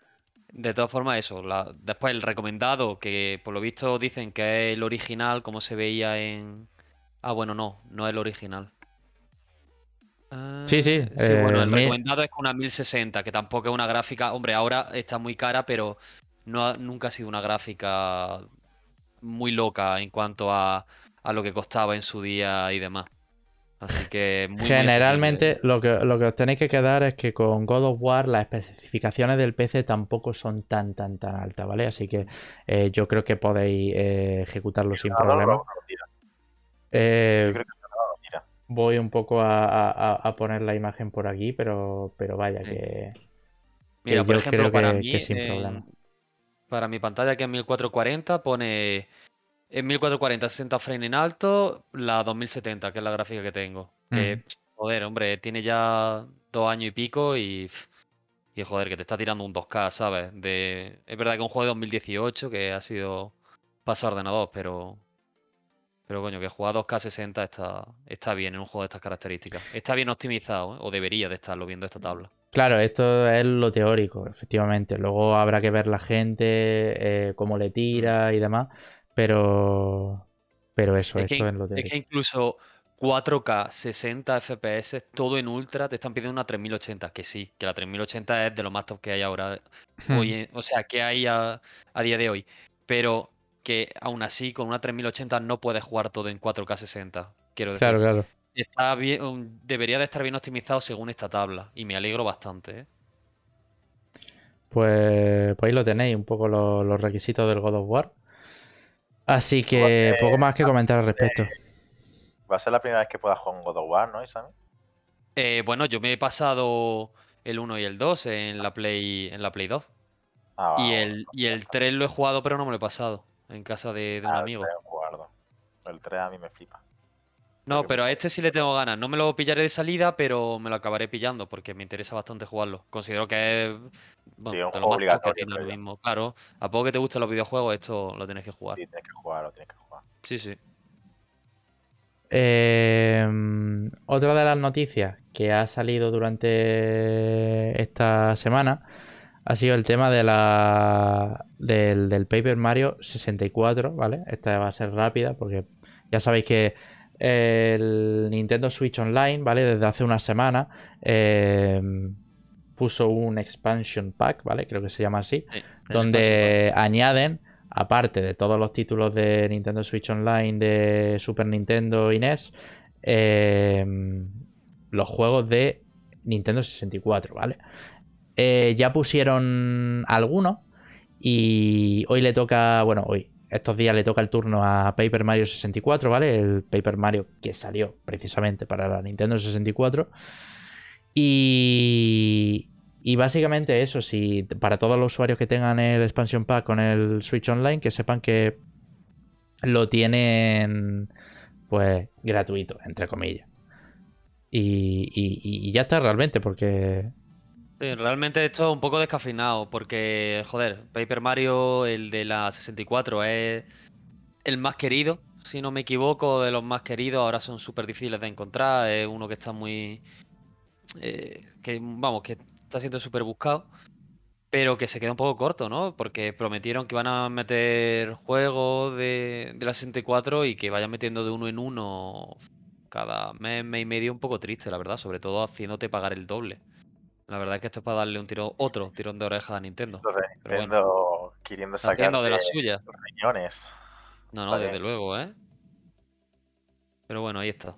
De todas formas eso, la- después el recomendado, que por lo visto dicen que es el original, como se veía en... Ah, bueno, no, no es el original. Sí, sí, Ah, sí, bueno, eh, el mi- recomendado es una 1060, que tampoco es una gráfica... Hombre, ahora está muy cara, pero no ha- nunca ha sido una gráfica muy loca en cuanto a, a lo que costaba en su día y demás. Así que muy, Generalmente asequible. lo que, lo que os tenéis que quedar es que con God of War las especificaciones del PC tampoco son tan tan tan altas, ¿vale? Así que eh, yo creo que podéis eh, ejecutarlo sin problema. Eh, Yo creo que lo tira. voy un poco a, a- a- poner la imagen por aquí, pero, pero vaya Sí. que... Mira, que por yo ejemplo, creo para que- mí, que sin problema. para mi pantalla que es 1440 pone en 1440 60 frames en alto, la 2070, que es la gráfica que tengo. Que, joder, hombre, tiene ya dos años y pico y, y joder, que te está tirando un 2K, ¿sabes? De, es verdad que un juego de 2018 que ha sido pasar ordenador, pero pero coño, que jugar a 2K 60 está, está bien en un juego de estas características. Está bien optimizado, ¿eh? o debería de estarlo viendo esta tabla. Claro, esto es lo teórico, efectivamente. Luego habrá que ver la gente, eh, cómo le tira y demás, pero, pero eso, Es que, esto es lo es teórico. que incluso 4K 60 FPS, todo en ultra, te están pidiendo una 3080, que sí, que la 3080 es de lo más top que hay ahora, Hmm. hoy en- o sea, que hay a, a día de hoy, pero que aún así con una 3080 no puedes jugar todo en 4K 60, quiero decir. Claro, claro. Está bien, um, debería de estar bien optimizado según esta tabla, y me alegro bastante, ¿eh? Pues, pues ahí lo tenéis, un poco lo- los requisitos del God of War. Así que poco más que comentar al respecto. Va a ser la primera vez que puedas jugar un God of War, ¿no, Isami? Eh, bueno, yo me he pasado el 1 y el 2 en la Play, en la Play 2. Ah, Y va, el, y el 3 lo he jugado, pero no me lo he pasado. En casa de, de un Ah, el amigo. 3 jugarlo. El 3 a mí me flipa. No, porque pero a este sí le tengo ganas. No me lo pillaré de salida, pero me lo acabaré pillando porque me interesa bastante jugarlo. Considero que es bueno, Sí, un juego lo que obligatorio, tiene lo mismo. Claro, a poco que te gusten los videojuegos, esto lo tienes que jugar. Sí, tienes que jugarlo, tienes que jugar. Sí, sí. Eh, otra de las noticias que ha salido durante esta semana ha sido el tema de la, del, del Paper Mario 64, ¿vale? Esta va a ser rápida porque ya sabéis que el Nintendo Switch Online, ¿vale? Desde hace una semana eh, puso un expansion pack, ¿vale? Creo que se llama así, Sí, donde añaden, aparte de todos los títulos de Nintendo Switch Online, de Super Nintendo y NES, eh, los juegos de Nintendo 64, ¿vale? Eh, ya pusieron algunos y hoy le toca, bueno, hoy, estos días le toca el turno a Paper Mario 64, ¿vale? El Paper Mario que salió precisamente para la Nintendo 64. Y, y básicamente eso, para todos los usuarios que tengan el expansion pack con el Switch Online, que sepan que lo tienen pues gratuito, entre comillas. Y- y ya está realmente, porque Sí, realmente esto es un poco descafeinado porque, joder, Paper Mario, el de la 64, es el más querido, si no me equivoco, de los más queridos, ahora son súper difíciles de encontrar, es uno que está muy... eh, que, vamos, que está siendo súper buscado, pero que se queda un poco corto, ¿no? Porque prometieron que iban a meter juegos de, de la 64 y que vayan metiendo de uno en uno cada mes, mes y medio, un poco triste, la verdad, sobre todo haciéndote pagar el doble. La verdad es que esto es para darle un tiro, otro tirón de oreja a Nintendo. Entonces, Pero bueno. Nintendo queriendo sacar de las suyas. riñones. No, no, Está desde bien. luego, ¿eh? Pero bueno, ahí está.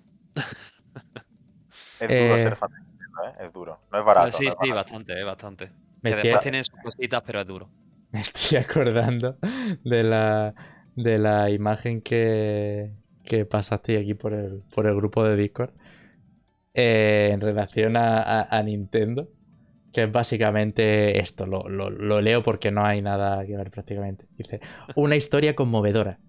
Es duro Eh, ser fan de Nintendo, ¿eh? Es duro. No es barato. sí, no es sí, barato. bastante, eh, bastante. Me Que estoy, después tienen sus cositas, pero es duro. me estoy acordando de la, de la imagen que, que pasaste aquí por el, por el grupo de Discord eh, en relación a, a- a Nintendo, que es básicamente esto, lo, lo- lo leo porque no hay nada que ver prácticamente. Dice, una historia conmovedora.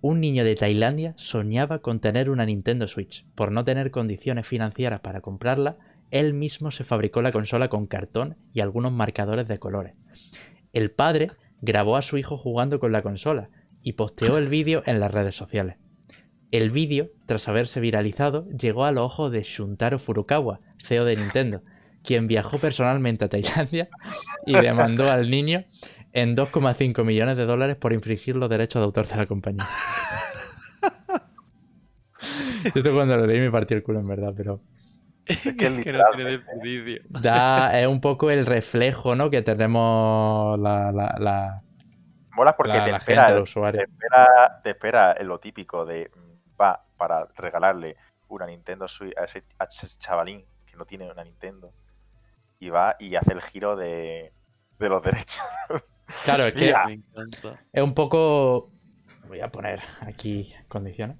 Un niño de Tailandia soñaba con tener una Nintendo Switch. Por no tener condiciones financieras para comprarla, él mismo se fabricó la consola con cartón y algunos marcadores de colores. El padre grabó a su hijo jugando con la consola y posteó el vídeo en las redes sociales. El vídeo, tras haberse viralizado, llegó a los ojos de Shuntaro Furukawa, CEO de Nintendo, quien viajó personalmente a Tailandia y demandó al niño en 2,5 millones de dólares por infringir los derechos de autor de la compañía. (laughs) Esto cuando lo leí me partió el culo en verdad, pero Es que es que no tiene ¿eh? desperdicio. da, es un poco el reflejo ¿no? que tenemos la, la, la, Mola porque la- te la espera, gente, el- los usuarios. te espera, te espera lo típico de mm, va para regalarle una Nintendo Switch a ese, a ese chavalín que no tiene una Nintendo y va y hace el giro de, de los derechos. (laughs) Claro, es que Me encanta. Es un poco. Voy a poner aquí condiciones.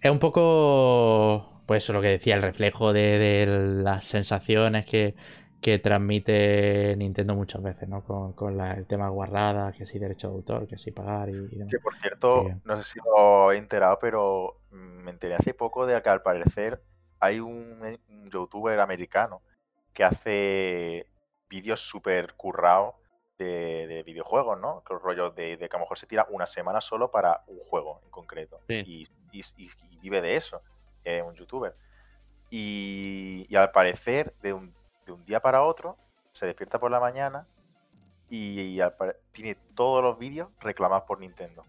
Es un poco. Pues eso, lo que decía, el reflejo de, de las sensaciones que, que transmite Nintendo muchas veces, ¿no? Con, con la- el tema guarrada, que si derecho de autor, que si pagar y, y demás. Que por cierto, Sí. no sé si lo he enterado, pero me enteré hace poco de que al parecer hay un, un youtuber americano que hace vídeos súper currados de, de videojuegos, ¿no? Que rollo de, de que a lo mejor se tira una semana solo para un juego en concreto. Sí. Y, y- y- y vive de eso, es un youtuber. Y, y al parecer, de un, de un día para otro, se despierta por la mañana y, al tiene todos los vídeos reclamados por Nintendo.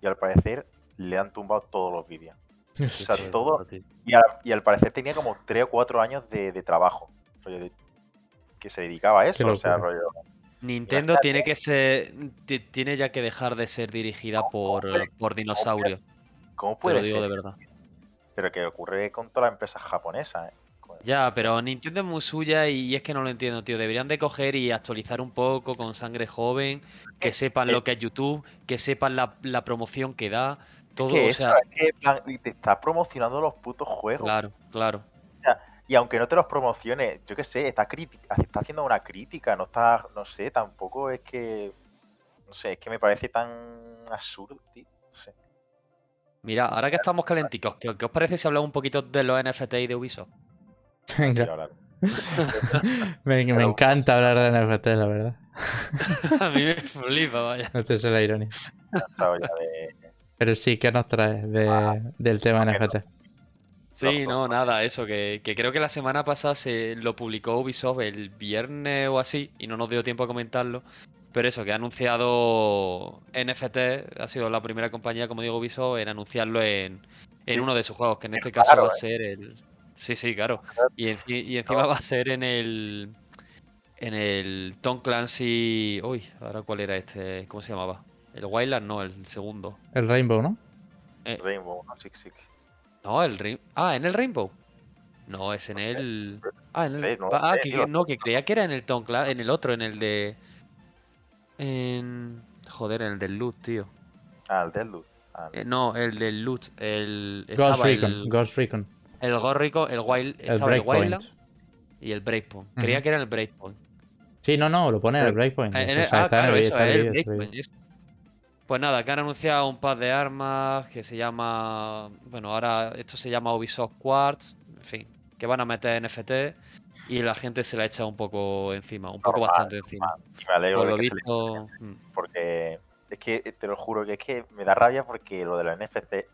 Y al parecer le han tumbado todos los vídeos. (laughs) O sea, todo-. Y al, y al parecer tenía como 3 o 4 años de, de trabajo. Rollo de- que se dedicaba a eso. O sea, rollo. Nintendo tiene que ser. ti- Tiene ya que dejar de ser dirigida por, por dinosaurios. ¿Cómo Te puede lo digo ser? de verdad. Pero que ocurre con todas las empresas japonesas. ¿eh? Ya, pero Nintendo es muy suya y es que no lo entiendo, tío. Deberían de coger y actualizar un poco con sangre joven, que sepan lo que es YouTube, que sepan la, la promoción que da, todo, que o eso, es que te está promocionando los putos juegos. claro, claro. Y aunque no te los promocione, yo qué sé, está, está haciendo una crítica, no está, no sé, tampoco es que, no sé, es que me parece tan absurdo, tío. No sé. Mira, ahora que estamos calenticos, ¿qué, qué os parece si hablamos un poquito de los NFT y de Ubisoft? Venga. quiero hablar. (laughs) Me, me encanta hablar de NFT, la verdad. (laughs) A mí me flipa, vaya. No te sé la ironía. Pero sí, ¿qué nos traes de- del tema no, no. Sí, no, nada, eso, que, que creo que la semana pasada se lo publicó Ubisoft el viernes o así, y no nos dio tiempo a comentarlo. Pero eso, que ha anunciado NFT, ha sido la primera compañía, como digo, Ubisoft, en anunciarlo en, en Sí. uno de sus juegos, que en este Es caso va a ¿eh? ser el. Sí, sí, claro. Y, enci- y encima No. va a ser en el. En el Tom Clancy. Uy, ahora cuál era este. ¿Cómo se llamaba? El Wildland, no, el segundo. El Rainbow, ¿no? Rainbow, no, Six Six. No, el Rain- Ah, en el Rainbow. No, es en No sé. el. Ah, en el. Sí, no ah, que, no, que creía que era en el Tom Cla- en el otro, en el de. En. Joder, en el del loot, tío. Ah, el Deadloop. Ah, Eh, no, el del loot. El. Ghost Recon. el, Ghost Recon. el Gorrico, el Wild. El estaba el Breakpoint. Wildland y el Breakpoint. Creía que era el Breakpoint. Sí, no, no, lo pone en el Breakpoint. Eh, O el- sea, ah, claro, eso, es el Breakpoint. Pues nada, que han anunciado un par de armas que se llama. Bueno, ahora esto se llama Ubisoft Quartz. En fin, que van a meter NFT y la gente se la echa un poco encima, un poco Normal, bastante encima. y me alegro Por de lo que se le visto. mm, porque es que te lo juro que es que me da rabia porque lo de la NFC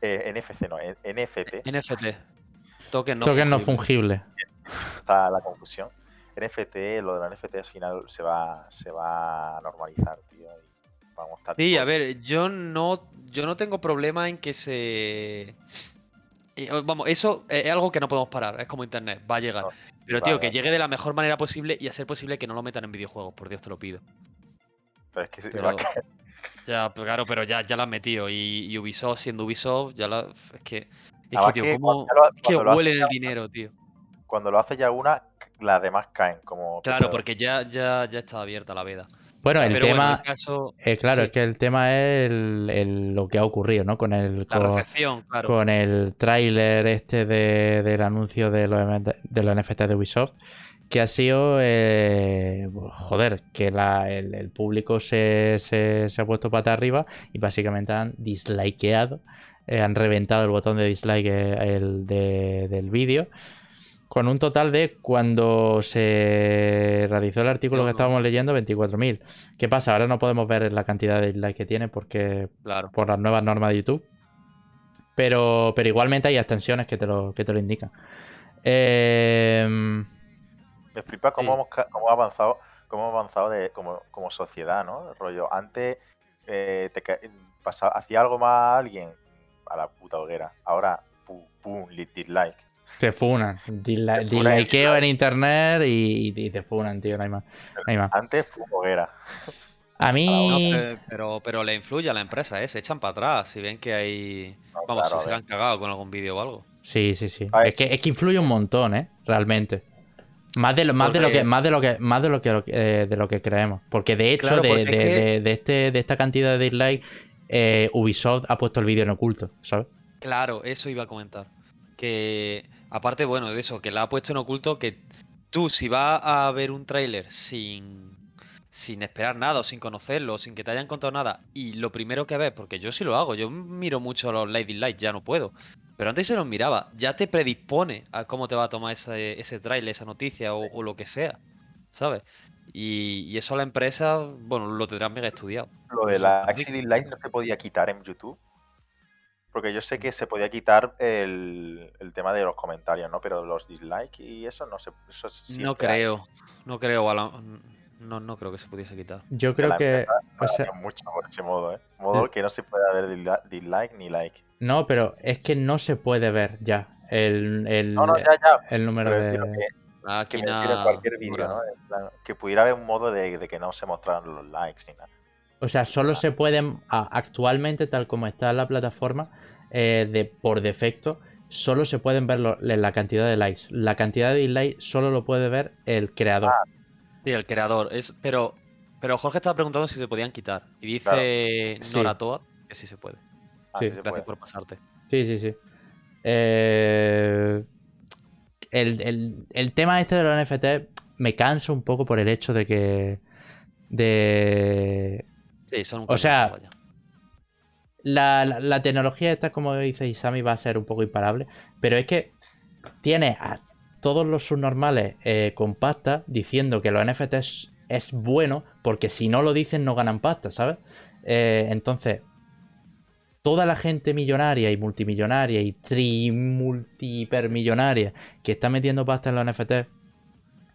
eh, NFC no, eh, NFT NFT. Token no Token no fungible. fungible. está la confusión. NFT, lo de la NFT al final se va se va a normalizar, tío, y vamos Sí, a ver, yo no, yo no tengo problema en que se. eh, Vamos, eso es algo que no podemos parar, es como internet, va a llegar. No, Pero tío, que llegue de la mejor manera posible y a ser posible que no lo metan en videojuegos, por Dios te lo pido. pero es que pero- va a caer. (laughs) Ya, pues claro, pero ya, ya la han metido. Y, y Ubisoft, siendo Ubisoft, ya la. Es que. Es que, tío, que cómo. lo- es que huelen ya el dinero, tío. Cuando lo hace ya una, las demás caen. Como Claro, porque ya, ya, ya está abierta la veda. Bueno, el pero bueno, tema. el caso. eh, claro, sí, es que el tema es el- el- lo que ha ocurrido, ¿no? Con el, La con, recepción, claro. con el tráiler este de- del anuncio de los, de los NFT de Ubisoft, que ha sido, eh, joder, que la- el, el público se, se- se ha puesto pata arriba y básicamente han dislikeado, eh, han reventado el botón de dislike eh, el de- del vídeo. Con un total de, cuando se realizó el artículo que no. estábamos leyendo, 24.000. ¿Qué pasa? Ahora no podemos ver la cantidad de dislikes que tiene porque Claro. por las nuevas normas de YouTube. Pero, pero igualmente hay extensiones que te lo, que te lo indican. Eh, Me flipa cómo, Sí. hemos, cómo ha avanzado, cómo hemos avanzado de, como, como sociedad, ¿no? El rollo, antes eh, te ca- pasa- hacía algo más a alguien a la puta hoguera. Ahora, pum, pum, li- dislike. Te funan. Dislikeo en internet y, y te funan, tío. No hay más. No hay más. Antes, pum, hoguera. A mí. pe- pero, pero le influye a la empresa, ¿eh? Se echan para atrás si ven que hay. No, Vamos, claro, si se le han cagado con algún vídeo o algo. Sí, sí, sí. Es que, es que influye un montón, ¿eh? Realmente. Más de lo, más de lo que, más de lo que, más de lo que, eh, de lo que creemos. Porque de hecho, Claro, de, porque es de- que- de- de este, de esta cantidad de dislikes, eh, Ubisoft ha puesto el vídeo en oculto, ¿sabes? Claro, eso iba a comentar. Que, aparte, bueno, de eso, que la ha puesto en oculto, que tú, si vas a ver un tráiler sin, sin esperar nada o sin conocerlo, sin que te hayan contado nada, y lo primero que ves, porque yo sí lo hago, yo miro mucho los like dislike, ya no puedo. Pero antes se los miraba, ya te predispone a cómo te va a tomar ese, ese tráiler, esa noticia o, o lo que sea, ¿sabes? Y, y eso a la empresa, bueno, lo tendrán mega estudiado. Lo de la Axi dislike no se podía quitar en YouTube. Porque yo sé que se podía quitar el, el tema de los comentarios, ¿no? Pero los dislikes y eso no se. Eso No hay. creo, no creo, a la- no, no creo que se pudiese quitar. Yo creo la que. o sea, mucho por ese modo, ¿eh? Modo que no se puede haber disla- dislike ni like. no, pero es que no se puede ver ya el, el, No, no, ya, ya. el número Pero de. que, Aquí que cualquier ¿no? Que pudiera haber un modo de, de que no se mostraran los likes ni nada. O sea, solo se pueden, actualmente, tal como está la plataforma, eh, de, por defecto, solo se pueden ver lo- la cantidad de likes. La cantidad de dislikes solo lo puede ver el creador. Sí, el creador. Es, pero, pero Jorge estaba preguntando si se podían quitar. Y dice Claro. Sí. Nora Toa que sí se puede. Ah, Sí, sí se Gracias puede. por pasarte. Sí, sí, sí. Eh, el, el- el tema este de los NFT me cansa un poco por el hecho de que. De. Sí, son un O sea. La, la- la tecnología esta, como dice Isami, va a ser un poco imparable. Pero es que tiene a todos los subnormales eh, con pasta diciendo que los NFT es, bueno porque si no lo dicen no ganan pasta, ¿sabes? Eh, entonces, toda la gente millonaria y multimillonaria y tri multi hipermillonaria que está metiendo pasta en los NFT,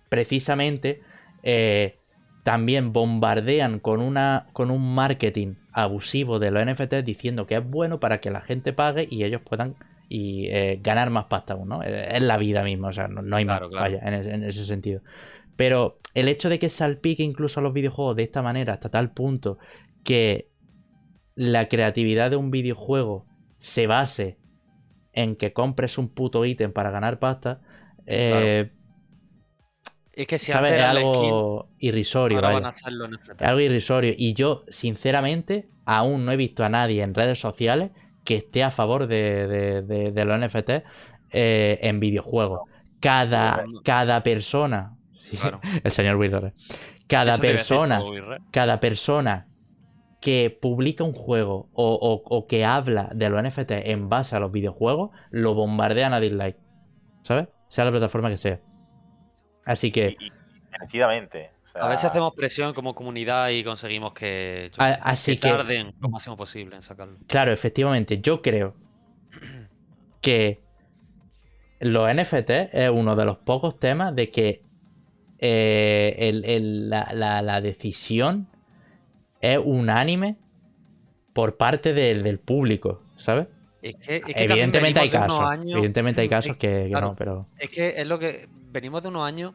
precisamente eh, también bombardean con, una, con un marketing abusivo de los NFT diciendo que es bueno para que la gente pague y ellos puedan y, eh, ganar más pasta aún, ¿no? Eh, Es la vida misma, o sea, no, no hay Claro, más, claro. vaya, en, ese- en ese sentido. Pero el hecho de que salpique incluso a los videojuegos de esta manera, hasta tal punto que la creatividad de un videojuego se base en que compres un puto ítem para ganar pasta, eh, Es que si ¿sabes? antes Es era skin, algo irrisorio. ahora van a hacerlo en NFT. Es algo irrisorio. Y yo, sinceramente, aún no he visto a nadie en redes sociales que esté a favor de, de- de- de los NFT eh, en videojuegos. Cada, cada persona. (laughs) sí, Claro. el señor Wizard. Cada Eso te iba a decir, persona. Cada persona que publica un juego o, o- o que habla de los NFT en base a los videojuegos, lo bombardean a dislike. ¿Sabes? Sea la plataforma que sea. Así que. Y, y merecidamente. o sea, A veces hacemos presión como comunidad y conseguimos que, yo A- qué sé, así que que- tarden lo máximo posible en sacarlo. Claro, efectivamente, yo creo (clears throat) que los NFT es uno de los pocos temas de que eh, el- el- la, la- la decisión es unánime por parte del, del público, ¿sabes? Es que, es que Evidentemente hay casos, años- evidentemente hay casos que, que claro. no, pero Es que es lo que venimos de unos años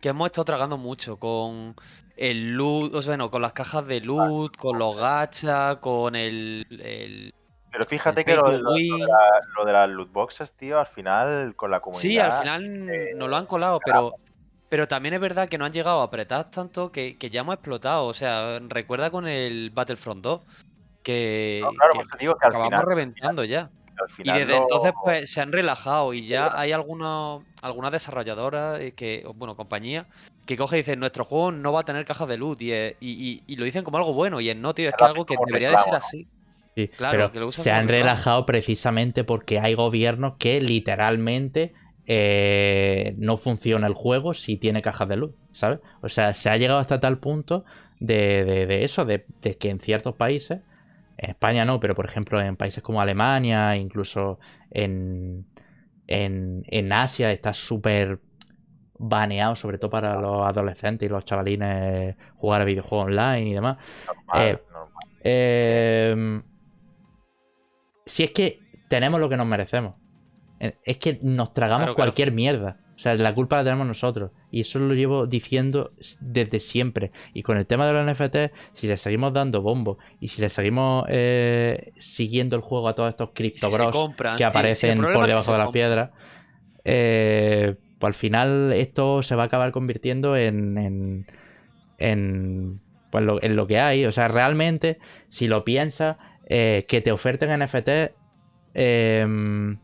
que hemos estado tragando mucho con el loot, o sea, bueno, con las cajas de loot, con los gachas, con el, el- Pero fíjate El que lo, de la- lo de las loot boxes, tío, al final con la comunidad. Sí, al final eh, nos lo han colado, pero, pero también es verdad que no han llegado a apretar tanto que, que ya hemos explotado. O sea, recuerda con el Battlefront 2, que, No, claro, que pues te digo que al acabamos final, reventando ya. al Y desde entonces pues se han relajado y ya hay algunos, algunas desarrolladoras eh, que, o, bueno, compañías que cogen y dicen nuestro juego no va a tener cajas de loot y, eh, y, y- y lo dicen como algo bueno y es no, tío, es que algo que debería de ser así. Sí, Claro, pero que lo usan se han relajado precisamente porque hay gobiernos que literalmente eh, no funciona el juego si tiene cajas de luz, ¿sabes? O sea, se ha llegado hasta tal punto de, de- de eso, de, de que en ciertos países, en España no, pero por ejemplo en países como Alemania, incluso en, en, en Asia está súper baneado, sobre todo para los adolescentes y los chavalines, jugar a videojuegos online y demás. normal, eh, normal. Eh, si es que tenemos lo que nos merecemos. Eh, Es que nos tragamos Claro, claro. cualquier mierda. O sea, la culpa la tenemos nosotros. Y eso lo llevo diciendo desde siempre. Y con el tema de los NFT, si le seguimos dando bombo y si le seguimos eh, siguiendo el juego a todos estos Si cripto se bros compran, que aparecen por debajo de las piedras, eh, pues al final esto se va a acabar convirtiendo en, en, en, pues lo, en lo que hay. O sea, realmente, si lo piensas, eh, que te oferten NFT eh,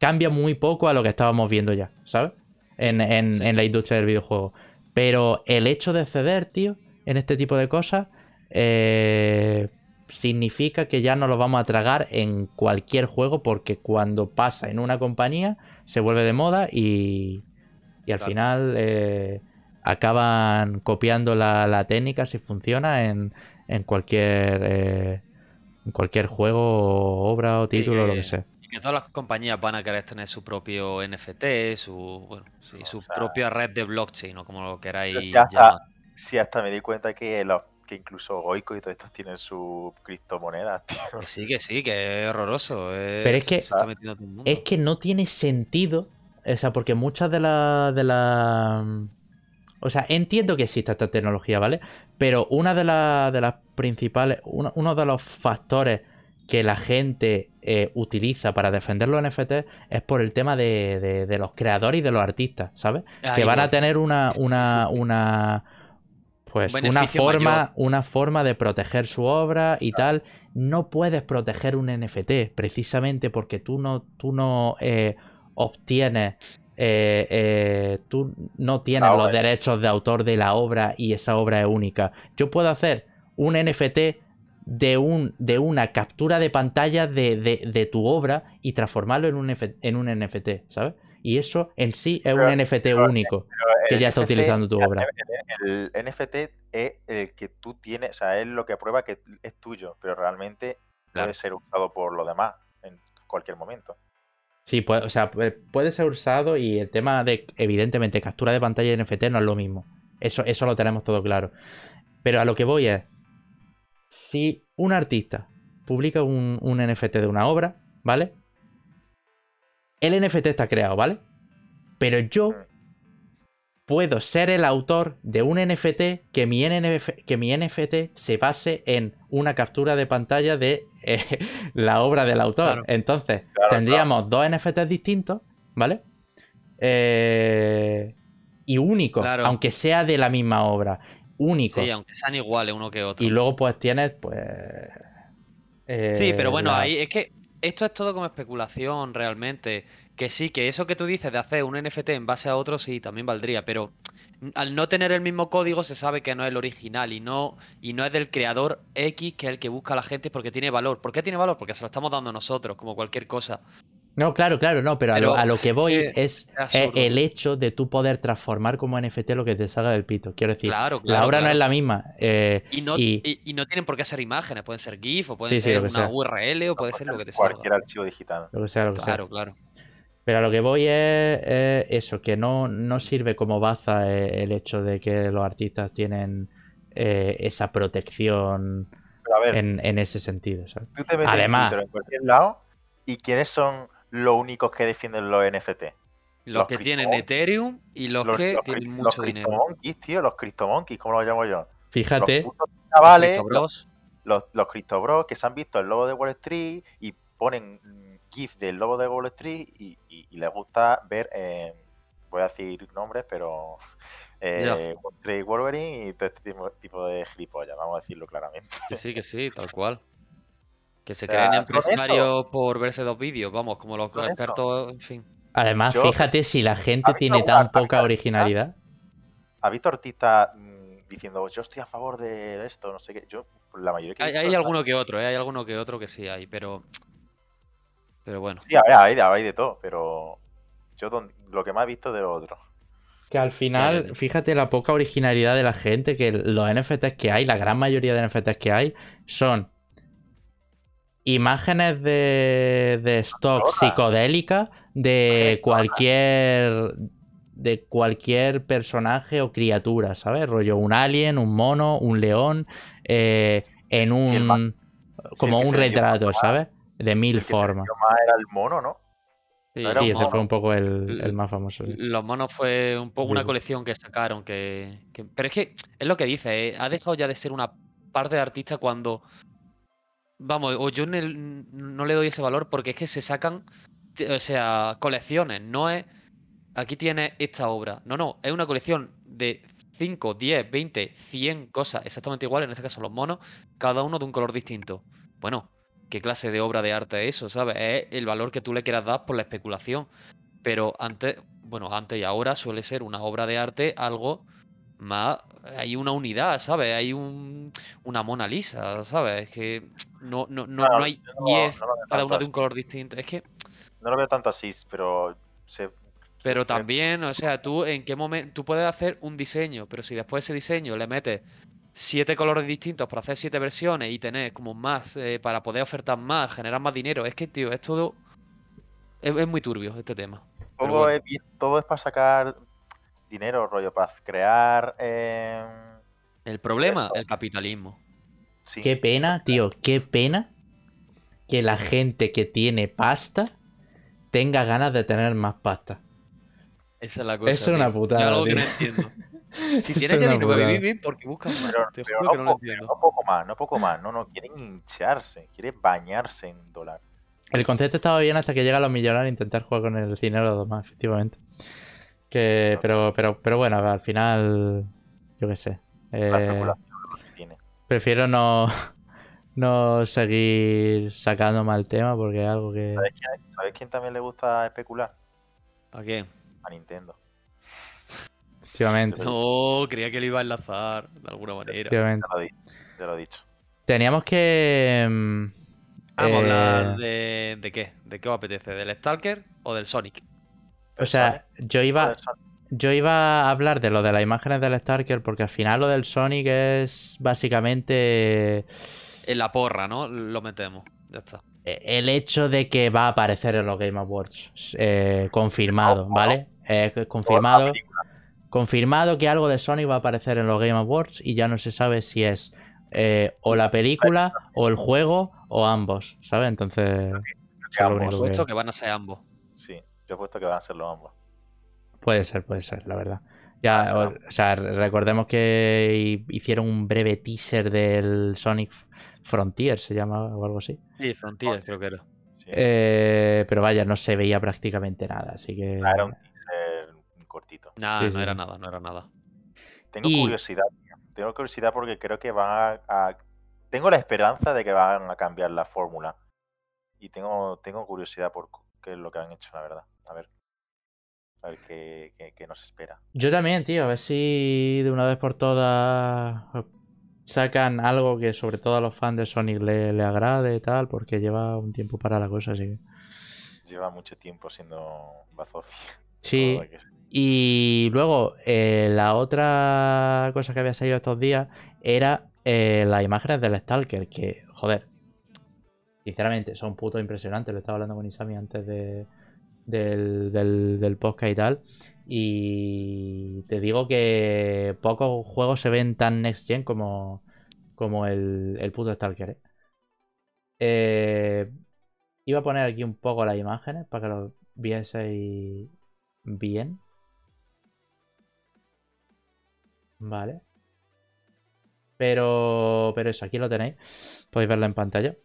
cambia muy poco a lo que estábamos viendo ya, ¿sabes? En, en- Sí. en la industria del videojuego. Pero el hecho de ceder, tío, en este tipo de cosas, eh, significa que ya no lo vamos a tragar en cualquier juego porque cuando pasa en una compañía se vuelve de moda y, y al Claro. final eh, acaban copiando la, la técnica si funciona en, en cualquier eh, en cualquier juego, obra o Sí, título, lo que- que sea. Que todas las compañías van a querer tener su propio NFT, su, bueno, sí, O su sea, propia red de blockchain o como lo queráis ya está. llamar. Sí, hasta me di cuenta que, los, que incluso Goico y todos estos tienen su criptomonedas, (laughs) tío. Que sí, que sí, que es horroroso. es- Pero es que- se está metiendo todo el mundo. Es que no tiene sentido. O sea, porque muchas de las. De la... O sea, entiendo que exista esta tecnología, ¿vale? Pero una de, las de las principales. Uno, uno de los factores que la gente eh, utiliza para defender los NFT es por el tema de, de- de los creadores y de los artistas, ¿sabes? Ahí que van a tener una. Una, una pues Un una forma, mayor. una forma de proteger su obra y tal. No puedes proteger un NFT precisamente porque tú no, tú no eh, obtienes, eh, eh, tú no tienes los derechos de autor de la obra y esa obra es única. Yo puedo hacer un NFT de, un, de una captura de pantalla de, de- de tu obra y transformarlo en un, F- en un NFT, ¿sabes? Y eso en sí es Pero- un NFT pero- único. Pero Que ya está utilizando tu obra. El, el NFT es el que tú tienes, o sea, es lo que prueba que es tuyo, pero realmente Claro. puede ser usado por los demás en cualquier momento. Sí, puede, o sea, puede, ser usado y el tema de, evidentemente, captura de pantalla de NFT no es lo mismo. Eso, eso lo tenemos todo claro. Pero a lo que voy es, si un artista publica un, un NFT de una obra, ¿vale? El NFT está creado, ¿vale? Pero yo puedo ser el autor de un NFT que mi, NF que mi NFT se base en una captura de pantalla de eh, (laughs) la obra del autor. Claro. Entonces, Claro, tendríamos dos NFTs distintos, ¿vale? Eh, y únicos, Claro. aunque sea de la misma obra. Únicos. Sí, aunque sean iguales uno que otro. y luego, pues tienes, pues. eh, Sí, pero bueno, la- ahí es que esto es todo como especulación realmente. Que sí, que eso que tú dices de hacer un NFT en base a otro, sí, también valdría, pero al no tener el mismo código se sabe que no es el original y no, y no es del creador X que es el que busca a la gente porque tiene valor. ¿Por qué tiene valor? Porque se lo estamos dando nosotros, como cualquier cosa. No, claro, claro, no, pero, a, lo, a lo que voy es eh, el hecho de tú poder transformar como NFT lo que te salga del pito. Quiero decir, Claro, la claro. obra no claro. es la misma. eh, Y no, y- y... y no tienen por qué ser imágenes, pueden ser GIF o pueden Sí, ser una sea. URL o puede ser lo que te salga. Cualquier archivo digital. lo que sea, lo que sea. Claro, claro. Pero a lo que voy es, es eso, que no, no sirve como baza eh, el hecho de que los artistas tienen eh, esa protección Pero a ver, en, en ese sentido. ¿sabes? tú te metes además- en Twitter en cualquier lado y quiénes son los únicos que defienden los NFT. Los, que tienen Ethereum y los, que los tienen mucho los dinero. Cryptomonkeys, tío, los Cryptomonkeys, ¿cómo los llamo yo? Fíjate, Los chavales, Crypto Bros. los, los Crypto Bros que se han visto el logo de Wall Street y ponen GIF del logo de Wall Street y, y- y les gusta ver, eh, voy a decir nombres, pero (laughs) eh, Wall Street Wolverine y todo este tipo, tipo de gilipollas, vamos a decirlo claramente. Que sí, que sí, tal cual. Que se O sea, creen empresarios por verse dos vídeos, vamos, como los eso. expertos, en fin. además, Yo- fíjate si la gente ¿Has visto tiene tan poca originalidad. ¿Has visto artistas mm, diciendo yo estoy a favor de esto, no sé qué? Yo, la mayoría que Hay, hay alguno que otro, ¿eh? hay alguno que otro que sí hay, pero. Pero bueno. Sí, a ver, hay de, hay de todo, pero yo don- lo que más he visto de lo otro. Que al final, fíjate la poca originalidad de la gente, que los NFTs que hay, la gran mayoría de NFTs que hay, son imágenes de, de stock psicodélica de cualquier de cualquier personaje o criatura, ¿sabes? Rollo un alien, un mono, un león, eh, en Sí, el ma- un como un retrato, más, ¿sabes? De mil El formas. más era el mono, ¿no? Sí, No Sí, ese fue un poco el, el más famoso. sí. Los monos fue un poco una colección que sacaron que, que- Pero es que es lo que dice, ¿eh? ha dejado ya de ser una parte de artista cuando... Vamos, o yo no le doy ese valor porque es que se sacan, o sea, colecciones, no es... Aquí tienes esta obra. No, no, es una colección de 5, 10, 20, 100 cosas exactamente iguales, en este caso los monos, cada uno de un color distinto. Bueno, ¿qué clase de obra de arte es eso, sabes? Es el valor que tú le quieras dar por la especulación. Pero antes, bueno, antes y ahora suele ser una obra de arte algo más. Hay una unidad, ¿sabes? Hay un, una Mona Lisa, ¿sabes? Es que no, no, no, Claro, no hay yo no- 10, no lo veo cada una de un color distinto. Es que, No lo veo tanto así, pero se, pero también, o sea, tú en qué momento. Tú puedes hacer un diseño, pero si después ese diseño le metes siete colores distintos para hacer siete versiones y tener como más eh, para poder ofertar más, generar más dinero, es que, tío, es todo. Es, es muy turbio este tema. Pero todo, bueno. es, bien- todo es para sacar dinero, rollo, para crear. eh, El problema, Esto. el capitalismo. sí, Qué pena, tío, qué pena que la gente que tiene pasta tenga ganas de tener más pasta. Esa es la cosa. Es una putada, Yo algo que no entiendo. (laughs) Si Es tienes ya una dinero para putada. vivir bien, porque buscas más. Pero, Te pero juro que no, po- pero no poco más, no poco más. No, no, quieren hincharse, quieren bañarse en dólar. El concepto estaba bien hasta que llegan los millonarios a intentar jugar con el dinero de los demás, efectivamente. Que, pero, pero, pero bueno, al final, yo qué sé. Eh, prefiero no, (laughs) no seguir sacando mal tema porque es algo que... ¿Sabes quién, ¿Sabes quién también le gusta especular? ¿A qué? A Nintendo. Efectivamente, No, creía que lo iba a enlazar de alguna manera. efectivamente. Te lo, di- te lo he dicho. Teníamos que... mm, Vamos a eh, hablar de, de qué. ¿De qué os apetece? ¿Del Stalker o del Sonic? O sea, yo iba, yo iba a hablar de lo de las imágenes del Starker porque al final lo del Sonic es básicamente En la porra, ¿no? Lo metemos. Ya está. eh, el hecho de que va a aparecer en los Game Awards. eh, confirmado, Ojo. ¿vale? Eh, Por la confirmado, confirmado que algo de Sonic va a aparecer en los Game Awards y ya no se sabe si es eh, o la película o el juego o ambos, ¿sabes? Entonces, eso es lo ambos. único He puesto que- que van a ser ambos. Sí, yo he puesto que van a ser los ambos. Puede ser, puede ser, la verdad. Ya, o, o sea, recordemos que hi- hicieron un breve teaser del Sonic Frontier, se llamaba o algo así. Sí, Frontier creo que era. Sí. Eh, pero vaya, no se veía prácticamente nada, así que... Ah, era un teaser cortito. Nada, Sí, no sí, era nada, no era nada. Tengo Y- curiosidad. Tengo curiosidad porque creo que van a, a- Tengo la esperanza de que van a cambiar la fórmula. Y tengo, tengo curiosidad por qué es lo que han hecho, la verdad. A ver. A ver qué, qué- qué nos espera. Yo también, tío, a ver si de una vez por todas sacan algo que sobre todo a los fans de Sonic le, le agrade y tal, porque lleva un tiempo para la cosa, así que... Lleva mucho tiempo siendo bazofia. Sí. Y luego, eh, la otra cosa que había salido estos días era eh, las imágenes del Stalker, que, joder, sinceramente, son puto impresionantes. Lo estaba hablando con Isami antes de, del, del, del podcast y tal. Y te digo que pocos juegos se ven tan next gen como, como el, el puto Stalker. ¿eh? Eh, iba a poner aquí un poco las imágenes para que lo vieseis bien. Vale. Pero, pero eso, aquí lo tenéis. Podéis verlo en pantalla.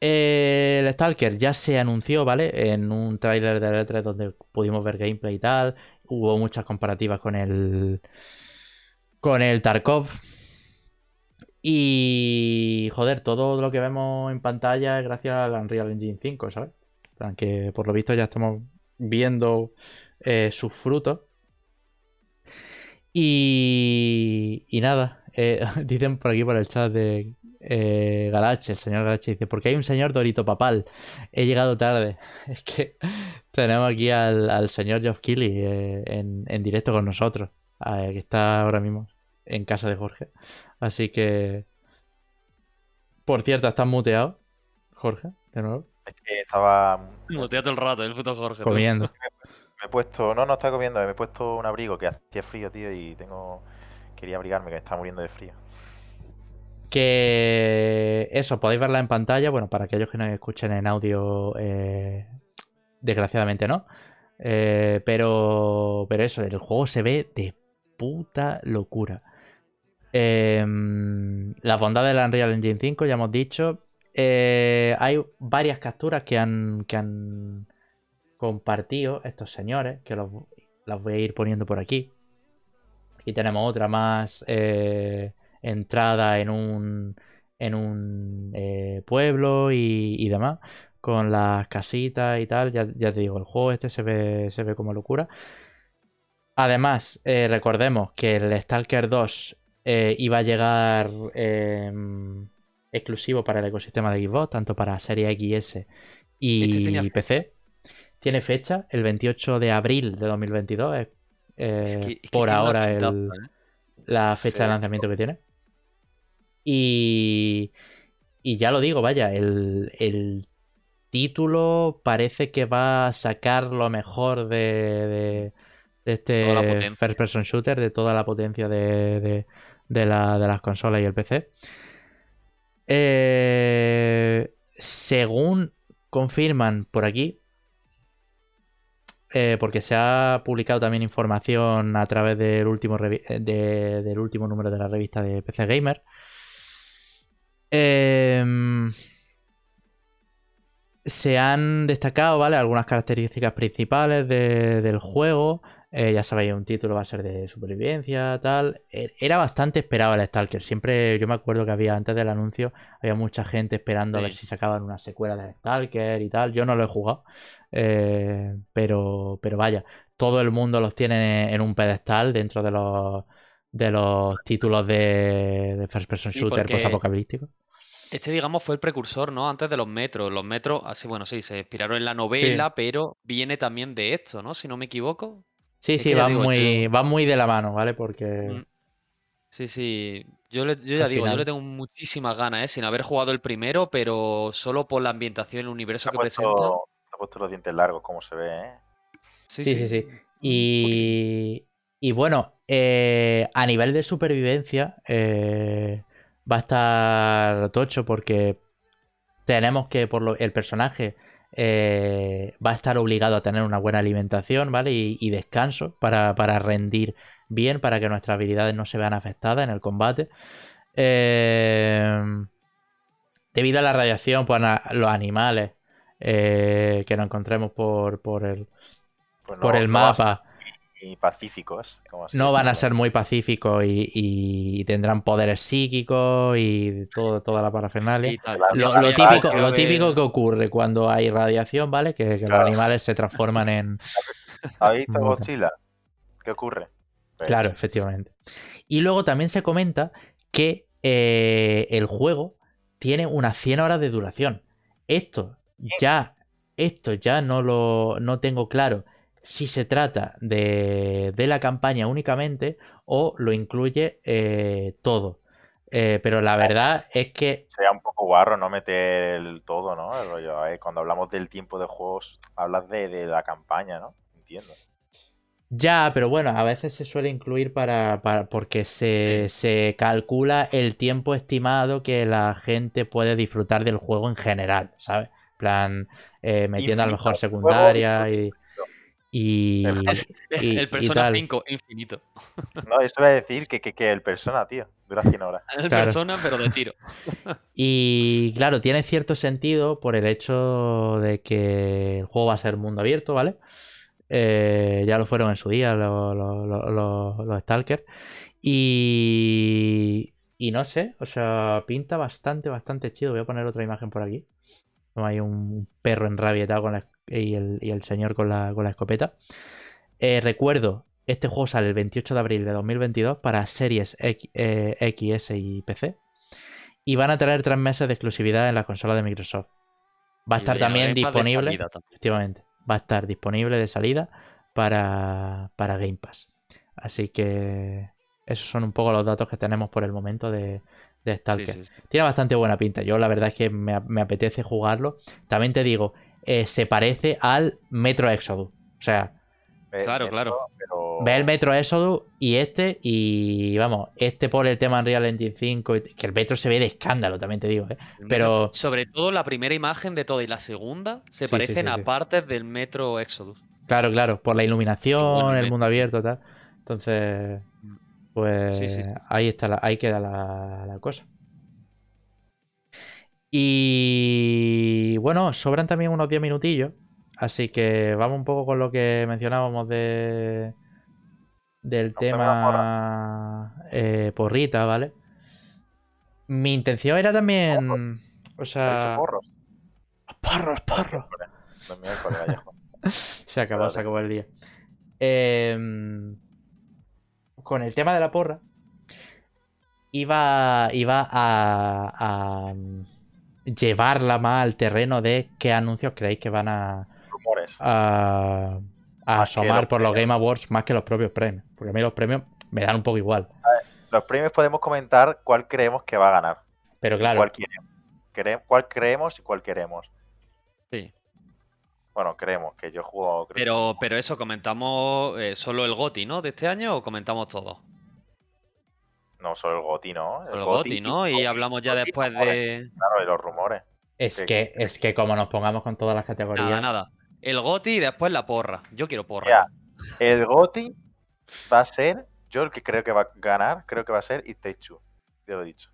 El Stalker ya se anunció, ¿vale? En un tráiler de E3 donde pudimos ver gameplay y tal. Hubo muchas comparativas con el. Con el Tarkov. Y. Joder, todo lo que vemos en pantalla es gracias al Unreal Engine 5, ¿sabes? Que por lo visto ya estamos viendo eh, sus frutos. Y, y nada, eh, (laughs) dicen por aquí por el chat de eh, Galache, el señor Galache dice, porque hay un señor Dorito Papal, he llegado tarde. (laughs) Es que tenemos aquí al, señor Geoff Keighley eh, en, directo con nosotros, eh, que está ahora mismo en casa de Jorge. Así que... Por cierto, estás muteado, Jorge, de nuevo. Es que estaba... Muteado el rato, el puto Jorge. Comiendo. (laughs) Me he puesto, no, no está comiendo, me he puesto un abrigo que hacía frío, tío, y tengo, quería abrigarme, que me estaba muriendo de frío. Que eso, podéis verla en pantalla, bueno, para aquellos que no escuchen en audio, eh, desgraciadamente no. Eh, pero, pero eso, el juego se ve de puta locura. Em, las bondades del Unreal Engine 5, ya hemos dicho. Eh, hay varias capturas que han, que han compartido estos señores, que los, las voy a ir poniendo por aquí. Aquí tenemos otra más eh, entrada en un, en un eh, pueblo y, demás, con las casitas y tal. Ya, te digo, el juego este se ve, se ve como locura. Además, eh, recordemos que el Stalker 2 iba a llegar em, exclusivo para el ecosistema de Xbox, tanto para Serie XS y este PC. Tiene fecha, el 28 de abril de 2022. Es, por ahora el, la fecha de lanzamiento que tiene. Y, y ya lo digo, vaya, el, título parece que va a sacar lo mejor de, de, este first person shooter, de toda la potencia de, de, las consolas y el PC. Eh, según confirman por aquí, eh, porque se ha publicado también información a través del último, del último número de la revista de PC Gamer. Em, se han destacado, ¿vale? Algunas características principales del juego. Eh, ya sabéis, un título va a ser de supervivencia, tal. E, era bastante esperado el Stalker. Siempre, yo me acuerdo que había antes del anuncio, había mucha gente esperando a ver si sacaban una secuela del Stalker y tal. Yo no lo he jugado. Eh, pero, pero vaya, todo el mundo los tiene en un pedestal dentro de los, de los títulos de, First Person Shooter post-apocalíptico. Este, digamos, fue el precursor, ¿no? Antes de los metros. Los metros, así, bueno, sí, se inspiraron en la novela, pero viene también de esto, ¿no? Si no me equivoco. Sí, sí, va muy, va muy de la mano, ¿vale? Porque. Mm. Sí, sí. Yo, ya digo, yo le tengo muchísimas ganas, ¿eh? Sin haber jugado el primero, pero solo por la ambientación, el universo que presenta. Te ha puesto los dientes largos, como se ve, ¿eh? Sí, sí, sí. Y, y bueno, eh, a nivel de supervivencia, eh, va a estar tocho porque tenemos que, por lo, el personaje eh, va a estar obligado a tener una buena alimentación, ¿vale? Y, descanso para, rendir bien, para que nuestras habilidades no se vean afectadas en el combate. Eh, debido a la radiación, pues los animales eh, que nos encontremos por, por el, pues por el mapa pacíficos. no van a ser muy pacíficos y, tendrán poderes psíquicos y todo, toda la parafernalia. lo, típico, lo típico que ocurre cuando hay radiación, ¿vale? Que, los animales se transforman en. (laughs) ¿Has visto Godzilla? ¿Qué ocurre? Pues claro, efectivamente. Y luego también se comenta que eh, el juego tiene unas 100 horas de duración. Esto ya, esto ya no lo no tengo claro si se trata de, la campaña únicamente o lo incluye eh, todo. Eh, pero la verdad es que. Sería un poco guarro no meter el todo, ¿no? cuando hablamos del tiempo de juegos, hablas de, la campaña, ¿no? Entiendo. Ya, pero bueno, a veces se suele incluir para, porque se, se, calcula el tiempo estimado que la gente puede disfrutar del juego en general, ¿sabes? plan, eh, metiendo a lo mejor secundaria y Y, El- y- el y Persona tal. 5 infinito. (laughs) No, eso iba a decir que, que, que el persona, tío, dura 100 horas. (laughs) El Claro. Persona, pero de tiro. (laughs) Y claro, tiene cierto sentido por el hecho de que el juego va a ser mundo abierto, ¿vale? Eh, ya lo fueron en su día los, los, los, los- los Stalker. Y, y no sé, o sea, pinta bastante, bastante chido. Voy a poner otra imagen por aquí. Hay un perro enrabietado con la, y, el, y el señor con la, con la escopeta. Eh, recuerdo, este juego sale el 28 de abril de 2022 para series X, eh, XS y PC. Y van a tener tres meses de exclusividad en la consola de Microsoft. Va a estar también disponible. salida también. Efectivamente. Va a estar disponible de salida para, para Game Pass. Así que esos son un poco los datos que tenemos por el momento de, de Sí, Stalker. sí, sí. Tiene bastante buena pinta. Yo la verdad es que me, me apetece jugarlo. También te digo, eh, se parece al Metro Exodus. O sea, Claro, claro. Pero... ve el Metro Exodus y este. Y vamos, este por el tema Unreal Engine 5. y- Que el Metro se ve de escándalo, también te digo. ¿eh? Pero- Sobre todo la primera imagen de todo y la segunda se Sí, parecen sí, a sí. partes del Metro Exodus. Claro, claro, por la iluminación, el mundo abierto, tal. Entonces, pues Sí, sí, sí. ahí está, la- ahí queda la, la cosa. Y bueno, sobran también unos 10 minutillos, así que vamos un poco con lo que mencionábamos de del tema eh, porrita, ¿vale? Mi intención era también, o ¿Ha dicho sea, porros? porros, porros. (laughs) Se acabó, se acabó el día. Em, con el tema de la porra, iba, iba a, a, mm, llevarla más al terreno de qué anuncios creéis que van a, Rumores. a, asomar por los premios. Game Awards más que los propios premios. Porque a mí los premios me dan un poco igual. Los premios podemos comentar cuál creemos que va a ganar. Pero claro, Cuál queremos. Quere- cuál creemos y cuál queremos. Sí. Bueno, creemos, que yo juego. creo que- Pero, pero eso, comentamos eh, solo el GOTI, ¿no? De este año o comentamos todo? No, solo el GOTI, ¿no? Solo el GOTI, ¿no? Y hablamos ya después de. Claro, y los rumores. es que- que, es que como nos pongamos con todas las categorías. Nada, nada. El GOTI y después la porra. Yo quiero porra. Mira, el GOTI va a ser. Yo el que creo que va a ganar, creo que va a ser It Takes Two. Ya lo he dicho.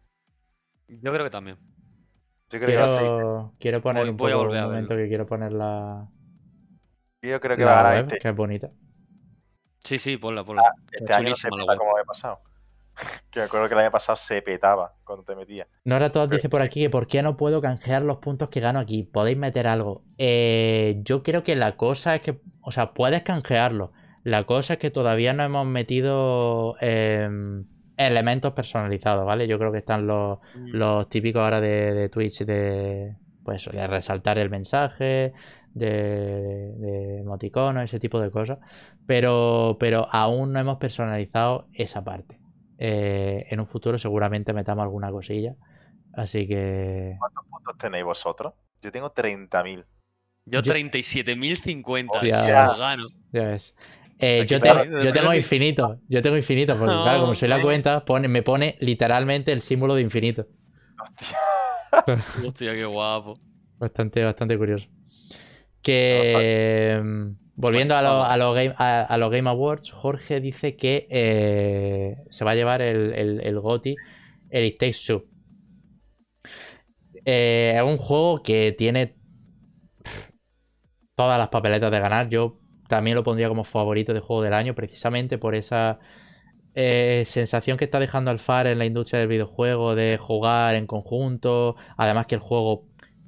Yo creo que también. Yo creo que va a ser. Quiero, quiero poner Voy- un voy a volver un momento verlo. que quiero poner la, Yo creo que la va a ganar web, este, que es bonita. Sí, sí, ponla, ponla. este año. No se peta como año pasado. (laughs) que me acuerdo que el año pasado se petaba cuando te metías. Nora Todd Pero- dice por aquí que por qué no puedo canjear los puntos que gano aquí. ¿Podéis meter algo? Eh, yo creo que la cosa es que, o sea, puedes canjearlo. La cosa es que todavía no hemos metido em, elementos personalizados, ¿vale? Yo creo que están los, Mm. los típicos ahora de, de Twitch de, pues, de resaltar el mensaje, de, de emoticonos, ese tipo de cosas. Pero, pero aún no hemos personalizado esa parte. Eh, en un futuro seguramente metamos alguna cosilla. Así que... ¿Cuántos puntos tenéis vosotros? Yo tengo 30.000. Yo Yo- 37.050. Hostia. ya gano. Ya ves. Eh, yo, tengo, yo tengo infinito. Yo tengo infinito. Porque claro, como soy la cuenta, pone, me pone literalmente el símbolo de infinito. Hostia. (laughs) Hostia, qué guapo. Bastante, bastante curioso. Que mm, volviendo a, Bueno, lo- a los game, a, a los Game Awards, Jorge dice que eh, se va a llevar el, el, el GOTY, el It Takes Two. Eh, es un juego que tiene pff, todas las papeletas de ganar. Yo también lo pondría como favorito de juego del año, precisamente por esa eh, sensación que está dejando Alfar en la industria del videojuego de jugar en conjunto. Además que el juego,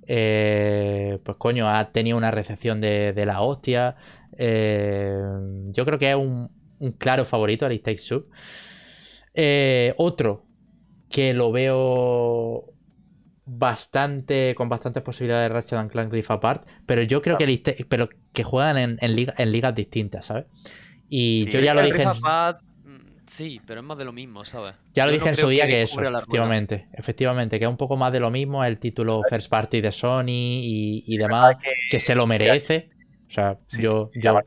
eh, pues coño, ha tenido una recepción de, de la hostia. Eh, yo creo que es un, claro favorito, Takes Two. Eh, otro que lo veo bastante con bastantes posibilidades de Ratchet and Clank Rift Apart, pero yo creo que el Takes- pero que juegan en, en liga- en ligas distintas, ¿sabes? Y Sí, yo ya lo dije en, Rift Apart, mm, Sí, pero es más de lo mismo, ¿sabes? ya lo Yo dije no en su día que que eso, rueda. efectivamente, efectivamente, que es un poco más de lo mismo el título first party de Sony y, y demás, que que se lo merece. O sea, Sí, yo, sí, yo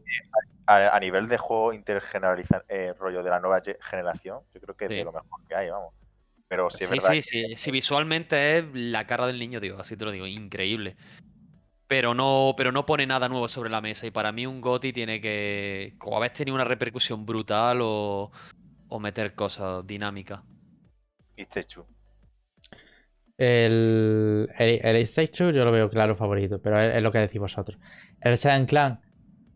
a, a nivel de juego intergeneralizado, rollo de la nueva ge- generación, yo creo que es de lo mejor que hay, vamos. Pero sí Sí, es verdad sí, sí, sí, visualmente es la cara del niño, digo, así te lo digo, increíble. pero no, pero no pone nada nuevo sobre la mesa. Y para mí un GOTI tiene que o haber tenido una repercusión brutal o, o meter cosas dinámicas. Y Techu. El, el, el Stage 2 yo lo veo claro favorito, pero es, es lo que decís vosotros. El Shadow Clan,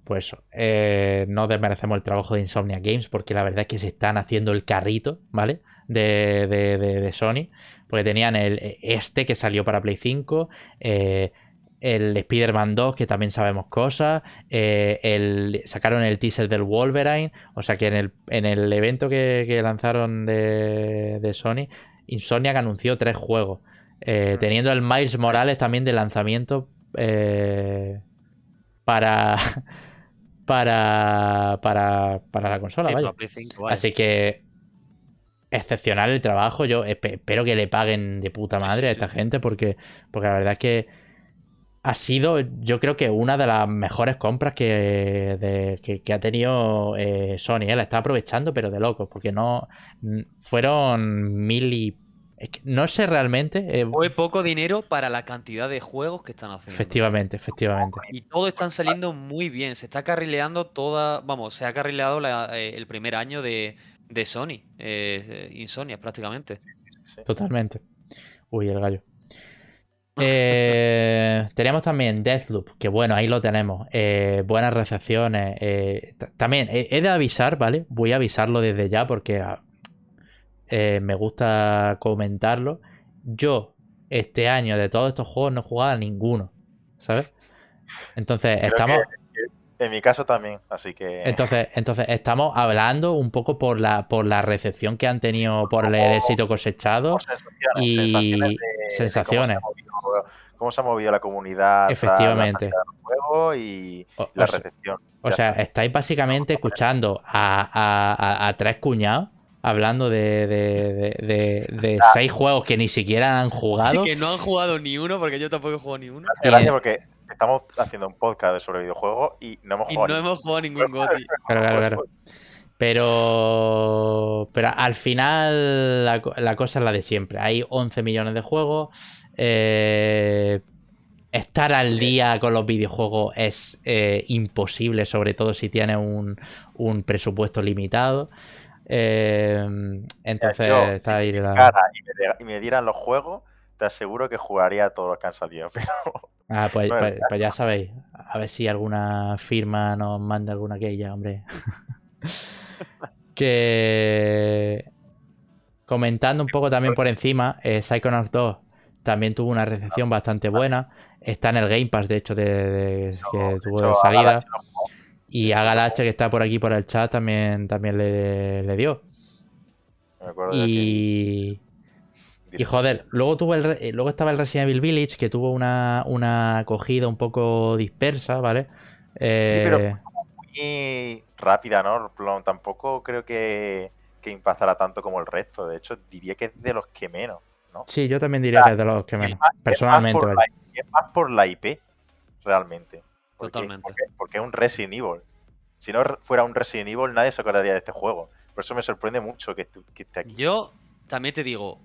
pues eso, eh, no desmerecemos el trabajo de Insomnia Games porque la verdad es que se están haciendo el carrito, ¿vale? De, de, de, de Sony, porque tenían el, este que salió para Play 5, eh, el Spider-Man 2 que también sabemos cosas, eh, el, sacaron el teaser del Wolverine, o sea que en el, en el evento que, que lanzaron de, de Sony, Insomnia que anunció tres juegos. Eh, teniendo el Miles Morales también de lanzamiento eh, para, (laughs) para, para, para la consola, Sí, vaya. para Play 5, vaya. Así que excepcional el trabajo. Yo espe- espero que le paguen de puta madre a esta gente porque, porque la verdad es que ha sido, yo creo que una de las mejores compras que, de- que, que ha tenido eh, Sony. eh. La está aprovechando, pero de locos, porque no fueron mil y. es que no sé realmente. eh, Fue poco dinero para la cantidad de juegos que están haciendo. efectivamente, efectivamente. Y todos están saliendo muy bien. Se está carrileando toda. Vamos, se ha carrileado la- eh, el primer año de, de Sony. Eh, Insomnia, prácticamente. Sí. Totalmente. Uy, el gallo. (laughs) Eh, tenemos también Deathloop, que bueno, ahí lo tenemos. Eh, buenas recepciones. eh, también he, he de avisar, ¿vale? Voy a avisarlo desde ya porque ah, eh, me gusta comentarlo. Yo, este año, de todos estos juegos, no he jugado a ninguno, ¿sabes? Entonces, Creo estamos. En mi caso también, así que. Entonces, entonces estamos hablando un poco por la, por la recepción que han tenido por el éxito cosechado. sensaciones, y sensaciones de- de sensaciones. cómo, se ha movido, cómo se ha movido la comunidad Efectivamente. la salida del juego y O- la recepción. O sea, está. estáis básicamente escuchando a, a- a- a tres cuñados hablando de, de- de- de- de seis juegos que ni siquiera han jugado. (laughs) Que no han jugado ni uno, porque yo tampoco he jugado ni uno. Hace gracia porque estamos haciendo un podcast sobre videojuegos y no hemos Y jugado no ni- hemos jugado ningún GOTY. Claro, claro, claro. Pero, pero al final la, la cosa es la de siempre. Hay 11 millones de juegos. eh, estar al día con los videojuegos es eh, imposible, sobre todo si tienes un, un presupuesto limitado. Eh, entonces Yo, está si ahí me la... cara y me, de- y me dieran los juegos, te aseguro que jugaría a todos los que han salido. (laughs) Pero Ah, pues, pues- el pues ya sabéis. A ver si alguna firma nos manda alguna queja, hombre. (laughs) que comentando un poco también por encima, eh, Psychonauts 2 también tuvo una recepción bastante buena. Está en el Game Pass, de hecho, de, de- que tuvo de salida. Y a Galache, que está por aquí por el chat, también, también le, le dio. Me acuerdo Y, y joder, luego tuvo el eh, luego estaba el Resident Evil Village, que tuvo una, una acogida un poco dispersa, ¿vale? pero- Eh, muy rápida, ¿no? Tampoco creo que, que impactará tanto como el resto. De hecho, diría que es de los que menos. ¿no? sí, yo también diría que es de los que menos. más- es más Personalmente, la- es más por la IP, realmente. Porque, Totalmente. Porque, porque es un Resident Evil. Si no fuera un Resident Evil, nadie se acordaría de este juego. Por eso me sorprende mucho que, que esté aquí. Yo también te digo,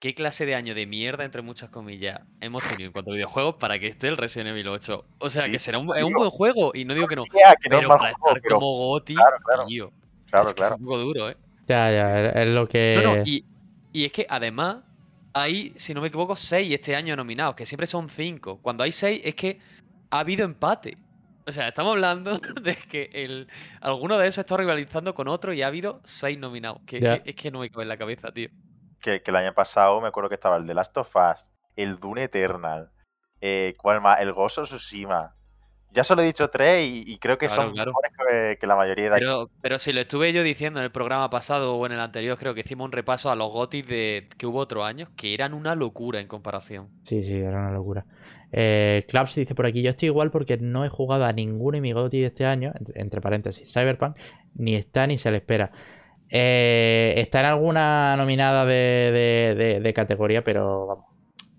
¿qué clase de año de mierda, entre muchas comillas, hemos tenido en cuanto a videojuegos para que esté el Resident Evil 8? O sea, Sí, que será un, es un digo. buen juego, y no digo que no. Que no Pero mal para juego, estar pero como GOTY, claro, claro. tío, claro, es que claro. es un poco duro, ¿eh? Ya, ya, es- es lo que. No, no, y, y es que además hay, si no me equivoco, seis este año nominados, que siempre son cinco. Cuando hay seis es que ha habido empate. O sea, estamos hablando (laughs) de que el, alguno de esos está rivalizando con otro y ha habido seis nominados. Que- es que no me cabe en la cabeza, tío. Que, que el año pasado me acuerdo que estaba el The Last of Us, el Dune Eternal, eh, ¿cuál más? El of Tsushima. Ya solo he dicho tres y, y creo que Claro, son claro. mejores que, que la mayoría de aquí. Pero, pero si lo estuve yo diciendo en el programa pasado o en el anterior, creo que hicimos un repaso a los GOTYs de que hubo otros años, que eran una locura en comparación. Sí, sí, era una locura. Eh, Claps dice por aquí: Yo estoy igual porque no he jugado a ninguno de mi GOTY de este año, entre, entre paréntesis, Cyberpunk, ni está ni se le espera. Eh, está en alguna nominada de, de- de- de categoría, pero vamos,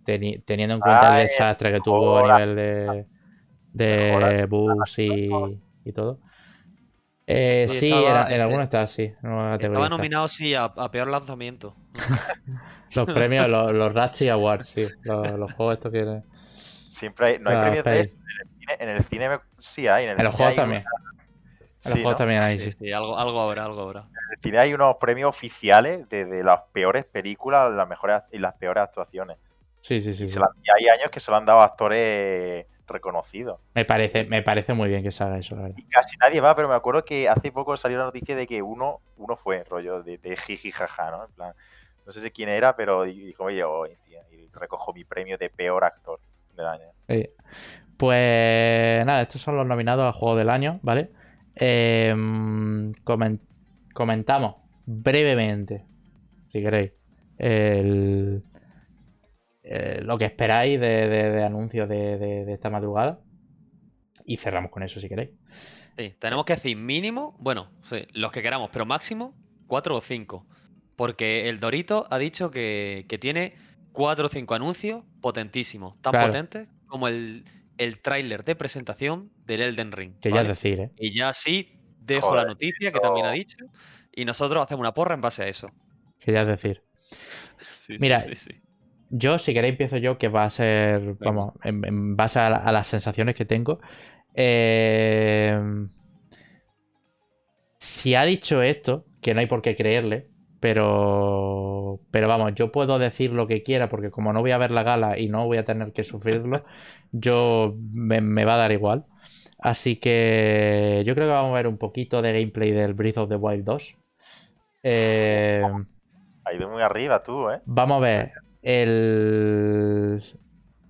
teni- teniendo en cuenta Ah, el desastre que tuvo a nivel de, de bugs y, y todo. Eh, Sí, sí, estaba- en, en eh, alguno está, sí. en Estaba nominado, sí, a, a peor lanzamiento. (laughs) Los premios, los, los Ratchet (laughs) Awards, sí. Los, los juegos estos que. Siempre hay, no hay Ah, premios de eso. En el cine, en el cine sí hay. En, el En los juegos también. una- Los Sí, juegos ¿no? también hay, Sí, sí. sí, algo, algo habrá, algo habrá. En cine hay unos premios oficiales de, de las peores películas las mejores, y las peores actuaciones. Sí, sí, sí. Y, sí. se la- y hay años que se lo han dado a actores reconocidos. Me, parece, me parece muy bien que se haga eso, la verdad. Y casi nadie va, pero me acuerdo que hace poco salió la noticia de que uno, uno fue, rollo, de, de jiji jaja, ¿no? En plan, no sé si quién era, pero dijo, oye, hoy, tío, y recojo mi premio de peor actor del año. Pues nada, estos son los nominados a Juego del Año, ¿vale? Eh, comen- comentamos brevemente, si queréis, el- eh, lo que esperáis de, de- de anuncios de, de- de esta madrugada. Y cerramos con eso, si queréis. Sí, tenemos que decir mínimo, bueno, sí, los que queramos, pero máximo 4 o 5. Porque el Dorito ha dicho que, que tiene 4 o 5 anuncios potentísimos, tan Claro. potentes como el, el tráiler de presentación del Elden Ring. Que ya es decir, ¿eh? Y ya sí dejo Joder, la noticia que también ha dicho y nosotros hacemos una porra en base a eso. Que ya es decir. (laughs) Sí, Mira, sí, sí. Yo, si queréis, empiezo yo, que va a ser, vamos, en, en base a, la- a las sensaciones que tengo. Eh, si ha dicho esto, que no hay por qué creerle, pero, pero vamos, yo puedo decir lo que quiera, porque como no voy a ver la gala y no voy a tener que sufrirlo, (laughs) yo me, me va a dar igual. Así que yo creo que vamos a ver un poquito de gameplay del Breath of the Wild 2. Eh, Ha ido muy arriba tú, ¿eh? Vamos a ver el.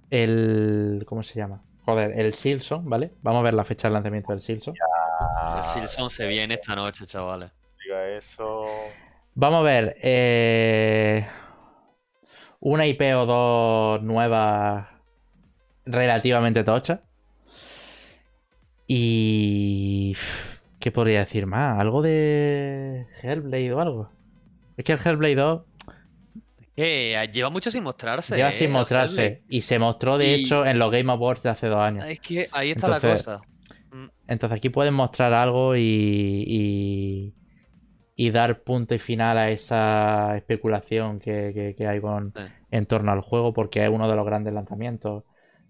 El. ¿Cómo se llama? Joder, el Silson, ¿vale? Vamos a ver la fecha de lanzamiento del Silson. El Silson se viene esta noche, chavales. diga eso. Vamos a ver. eh, Una IP o dos nuevas relativamente tochas. Y. ¿Qué podría decir más? ¿Algo de Hellblade o algo? Es que el Hellblade 2 Que eh, lleva mucho sin mostrarse. lleva eh, sin mostrarse. Y se mostró, de Y- hecho, en los Game Awards de hace dos años. Es que ahí está la cosa. Entonces aquí pueden mostrar algo y, y, y dar punto y final a esa especulación que, que- que hay con, Sí. en torno al juego, porque es uno de los grandes lanzamientos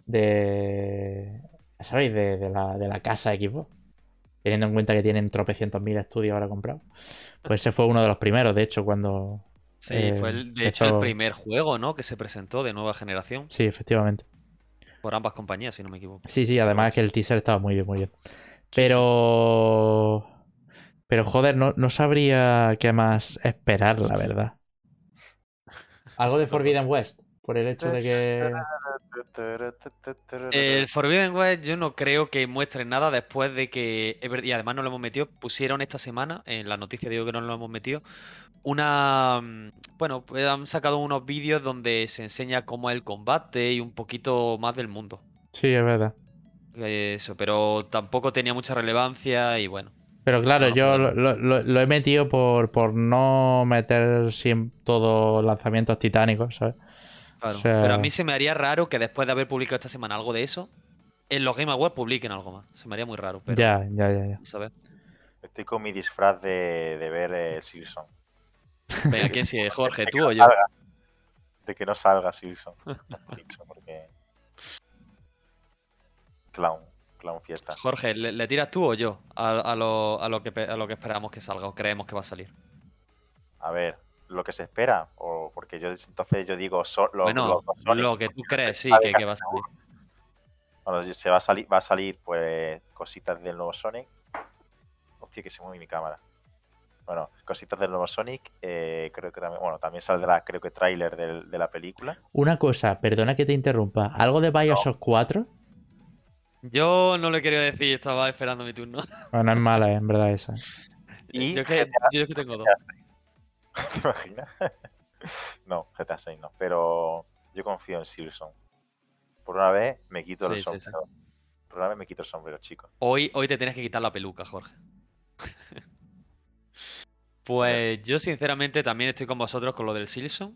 de, ¿sabéis? De, de la, de la casa de Xbox. Teniendo en cuenta que tienen tropecientos mil estudios ahora comprados. Pues ese fue uno de los primeros, de hecho, cuando... Sí, Eh, fue el- de hecho el primer juego, ¿no? Que se presentó de nueva generación Sí, efectivamente. por ambas compañías, si no me equivoco. Sí, sí, además es que el teaser estaba muy bien, muy bien. Pero. Pero joder, no, no sabría qué más esperar, la verdad. Algo de Forbidden West. Por el hecho de que. El Forbidden West yo no creo que muestre nada después de que, y además no lo hemos metido, pusieron esta semana, en la noticia digo que no lo hemos metido, una, mm, bueno, pues han sacado unos vídeos donde se enseña cómo es el combate y un poquito más del mundo. Sí, es verdad. Eso, pero tampoco tenía mucha relevancia y bueno. Pero claro, No, yo pero- lo, lo- lo he metido por, por no meter siempre todos lanzamientos titánicos, ¿sabes? Claro. O sea- Pero a mí se me haría raro que después de haber publicado esta semana algo de eso, en los Game Awards publiquen algo más. Se me haría muy raro, pero Ya, ya, ya, ya. ver. Estoy con mi disfraz de, de ver eh, Silson. Venga, ¿quién sigue? Jorge, tú o yo. salga. De que no salga. Silson, (laughs) porque. Clown. Clown fiesta. Jorge, ¿le, le tiras tú o yo a, a lo, a lo que, pe- a lo que esperamos que salga o creemos que va a salir? A ver, lo que se espera. O porque yo entonces yo digo so- lo, bueno, lo que tú crees, sí, que, que va a salir. Bueno, se va a salir, va a salir pues cositas del nuevo Sonic. Hostia, que se mueve mi cámara. Bueno, cositas del nuevo Sonic. eh, creo que también, bueno, también saldrá, creo que tráiler de la película. Una cosa, perdona que te interrumpa. ¿Algo de Bioshock 4? Yo no le quería decir, estaba esperando mi turno. (laughs) Bueno, no es mala, eh, en verdad, esa. Y yo, que, GTA yo es que tengo dos. (laughs) ¿Te imaginas? (laughs) no, GTA 6 no, pero yo confío en Silson. Por una vez me quito el Sí, sí, sí. sombrero. Por una vez me quito el sombrero, chicos. Hoy, hoy te tienes que quitar la peluca, Jorge. Pues yo sinceramente también estoy con vosotros con lo del Silson.